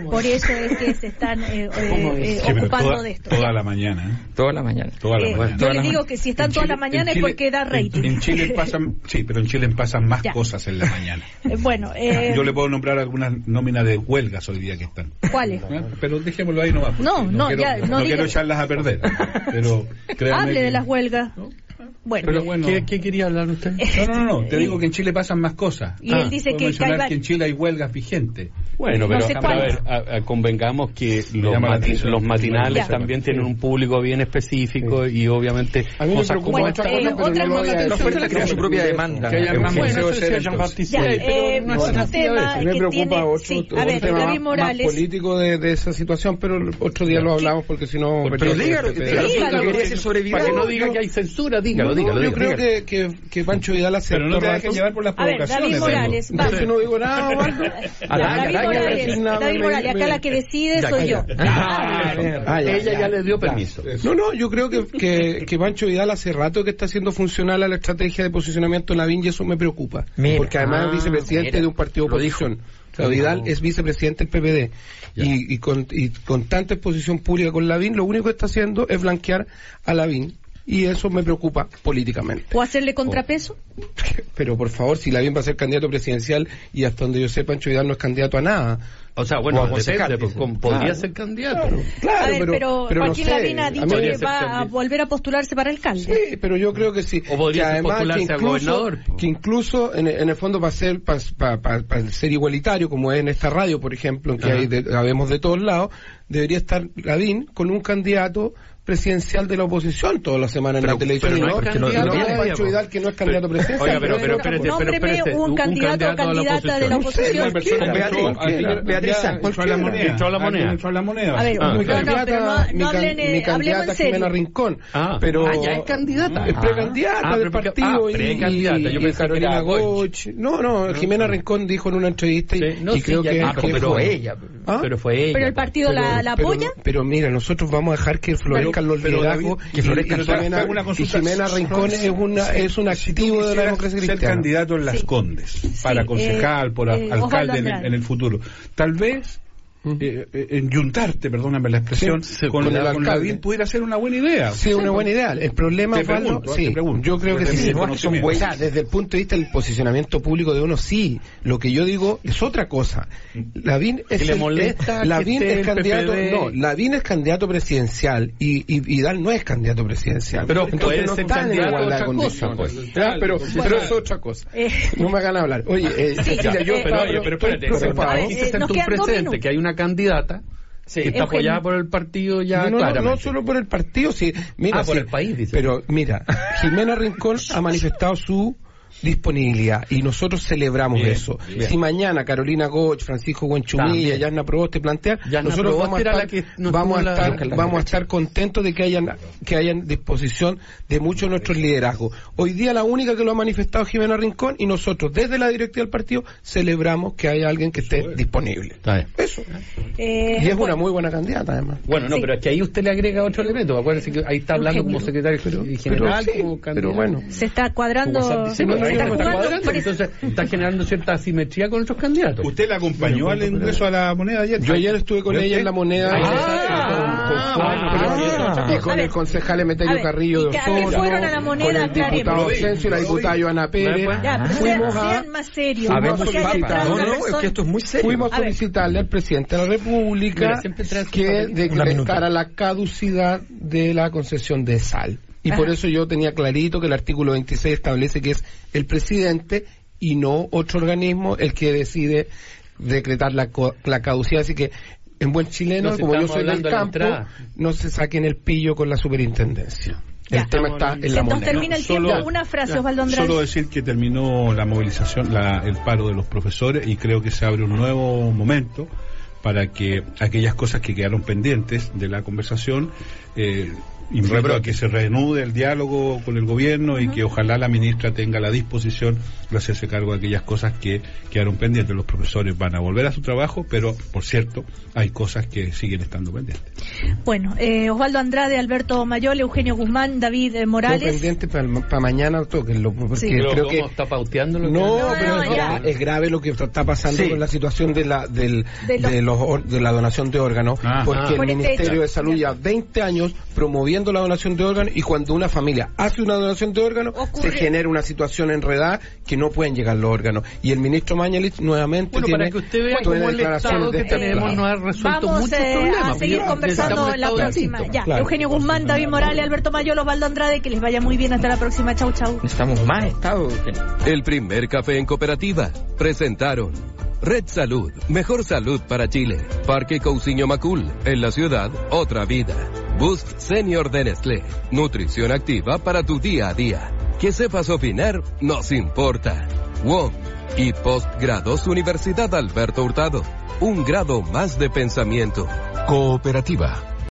por eso es que se están eh, eh, eh, Sí, ocupando toda, de esto. toda la mañana. ¿eh? Toda la mañana. Toda la mañana. yo les digo que si están toda Chile- la mañana es porque da rating. En, Chile pasan, sí, pero en Chile pasan más Ya. cosas en la mañana. (laughs) Bueno, eh, Yo le puedo nombrar algunas nóminas de huelgas hoy día que están. ¿cuáles? ¿Eh? Pero dejémoslo ahí nomás. porque No, no, quiero, ya, no diga- quiero echarlas a perder. Pero (laughs) Hable que- de las huelgas. Bueno, Pero bueno. ¿Qué, qué quería hablar usted? (laughs) No, no, no, te digo que en Chile pasan más cosas. Y él dice que que en Chile hay huelgas vigentes. Bueno, No pero sé a ver, a- a- convengamos que los, mati- atención. los matinales Ya. también tienen un público bien específico y obviamente cosas como Bueno, esta. eh, cosa, pero otra no cosa- decir. La oferta crea su propia demanda. Que haya más museos Sí, pero eh, no es otro tema me que preocupa tiene, otro, sí, Morales. político de, esa situación, pero otro día lo hablamos porque si no... Pero dígalo, tengo que- que quería decir Para que no diga que hay censura, dígalo, No, no, dígalo. yo dígalo. creo que, que, que Pancho Vidal hace Pero no te dejes rato- llevar por las A ver, provocaciones. David Morales. Entonces no digo nada, (laughs) David Morales, David Morales, acá la que decide soy yo. Ah, Ah, Ella ya le dio permiso. No, no, yo creo que, que, Pancho Vidal hace rato que está haciendo funcional a la estrategia de posicionamiento en la y eso me preocupa. Mira. porque además Ah, es vicepresidente mira. de un partido oposición. Vidal es vicepresidente del PPD. Y, y, con, y con tanta exposición pública con Lavín, lo único que está haciendo es blanquear a Lavín. Y eso me preocupa políticamente. ¿O hacerle contrapeso? (laughs) Pero por favor, si Lavín va a ser candidato presidencial y hasta donde yo sé, Pancho Vidal no es candidato a nada. O sea, O bueno, a concejal, depende, pues, podría Claro. ser candidato. Claro, a ver, pero, pero, pero no Joaquín sé. Lavín ha A dicho que va a volver a postularse para alcalde. Sí, pero yo creo que sí. O podría que ser además postularse que a incluso, gobernador. que incluso en, en el fondo para ser para, ser igualitario, como es en esta radio, por ejemplo, en que Ajá. hay de, habemos de todos lados, debería estar Lavín con un candidato presidencial de la oposición toda la semana en Pero- la televisión. pero no no, no Pancho. Vidal, que no es candidato presidencial. Oiga, pero, pero, no- espérate, pero, Nómbreme espérate, un candidato o candidata de la oposición. Beatriz, entró- la moneda. Entró a la moneda. A ver, mi no, no, candidata, no- no hablen, en serio. Rincón. Pero ya es candidata. Es precandidata del partido precandidata. Yo pensé que era. No, no, Jimena Rincón dijo en una entrevista y, no, creo que, pero fue- ella. ¿Ah? Pero fue ella. Pero el partido la, apoya. Pero, mira, nosotros vamos a dejar que los pero, liderazgos David, y, florezcan y. Jimena, Una y consulta. Jimena Rincón es, una, es un activo de la democracia ser cristiana. candidato en Las Sí. Condes para Sí, concejal, eh, por eh, alcalde en el futuro. Tal vez eh, eh, enyuntarte, perdóname la expresión, Sí, sí, con, con la, con alcalde. Lavín pudiera ser una buena idea. Sí, una buena idea. El problema, Te Osvaldo, pregunto, sí, te pregunto. yo creo que Desde sí. O sea, desde el punto de vista del posicionamiento público de uno, sí. Lo que yo digo es otra cosa. Lavín es, ¿Y le el- molesta es- Lavín es candidato, PPD? no, Lavín es candidato presidencial y, y Vidal no es candidato presidencial. Pero Entonces no ser en candidato de otra cosa, condiciones. pues. Ya, pero, Bueno. pero es otra cosa. Eh, No me hagan hablar. Oye, eh, Sí, Cecilia, eh, yo eh, Pero espérate, eh, nos un quedan minutos. que hay una candidata que está Eugenio. apoyada por el partido ya no, no, claramente. no solo por el partido, sí. Mira, Ah, por sí, el país, dice. Pero mira, Jimena Rincón (laughs) ha manifestado su disponibilidad y nosotros celebramos Bien, eso. bien. Si mañana Carolina Goch, Francisco Buenchumilla, También. Yasna Proboste plantean, Yasna nosotros Proboste vamos a estar, la que nos vamos a estar, la- vamos a estar contentos de que hayan que hayan disposición de muchos de nuestros liderazgos. Hoy día la única que lo ha manifestado es Jimena Rincón y nosotros desde la directiva del partido celebramos que haya alguien que esté disponible. Está bien. Eso. eh, Y es una muy buena candidata además. Bueno, no, Sí. pero es que ahí usted le agrega otro elemento. Acuérdense que ahí está hablando Eugenio. como secretario Pero, general, pero, sí, como pero candidato. bueno. se está cuadrando. Ahí está está cuadrando, entonces está generando cierta asimetría con otros candidatos. ¿Usted la acompañó al ingreso a la moneda ayer? Yo ayer estuve con ¿Ve ella en la moneda. Ah, y con- con ah, y con el concejal Emeterio Carrillo de ¿y que a qué Osorno, fueron a la moneda? con el diputado. Asensio y la diputada Joana Pérez. Fuimos a, no es que esto es muy serio. fuimos a solicitarle al presidente de la República que minuta. decretara la caducidad de la concesión de sal. Y por eso yo tenía clarito que el artículo 26 establece que es el presidente y no otro organismo el que decide decretar la, co- la caducidad. Así que, en buen chileno, como yo soy del campo, no se saquen el pillo con la superintendencia. Ya. El tema está en la Entonces moneda. termina el Solo- tiempo. Una frase, Osvaldo Andrade. Solo decir que terminó la movilización, la- el paro de los profesores y creo que se abre un nuevo momento para que aquellas cosas que quedaron pendientes de la conversación eh, invito a que se reanude el diálogo con el gobierno y que ojalá la ministra tenga la disposición de hacerse cargo de aquellas cosas que quedaron pendientes. Los profesores van a volver a su trabajo, pero por cierto, hay cosas que siguen estando pendientes. Bueno, eh, Osvaldo Andrade, Alberto Mayol, Eugenio Guzmán, David eh, Morales. pendiente para mañana, porque Sí. Creo ¿cómo que... está pauteando lo que- No, No, pero no, es, grave lo que está pasando Sí. con la situación de la del, De de, los- or- de la donación de órganos, Ah. porque Ah. el este Ministerio hecho. de Salud ya 20 años promoviendo la donación de órganos y cuando una familia hace una donación de órganos Ocurre- se genera una situación enredada que no pueden llegar los órganos. Y el ministro Mañalich nuevamente Bueno, tiene para que usted vea cómo el declaraciones Estado de que este tenemos no ha resuelto Vamos muchos eh, problemas. a seguir conversando estamos en la próxima. Ya, claro. Eugenio Guzmán, David Morales, Alberto Mayol, Osvaldo Andrade, que les vaya muy bien hasta la próxima. Chau, chau. Necesitamos más Estado. El primer café en cooperativa. Presentaron Red Salud, mejor salud para Chile. Parque Cousiño Macul, en la ciudad, otra vida. Boost Senior de Nestlé, nutrición activa para tu día a día. Que sepas opinar, nos importa. WOM y Postgrados Universidad Alberto Hurtado, un grado más de pensamiento. Cooperativa.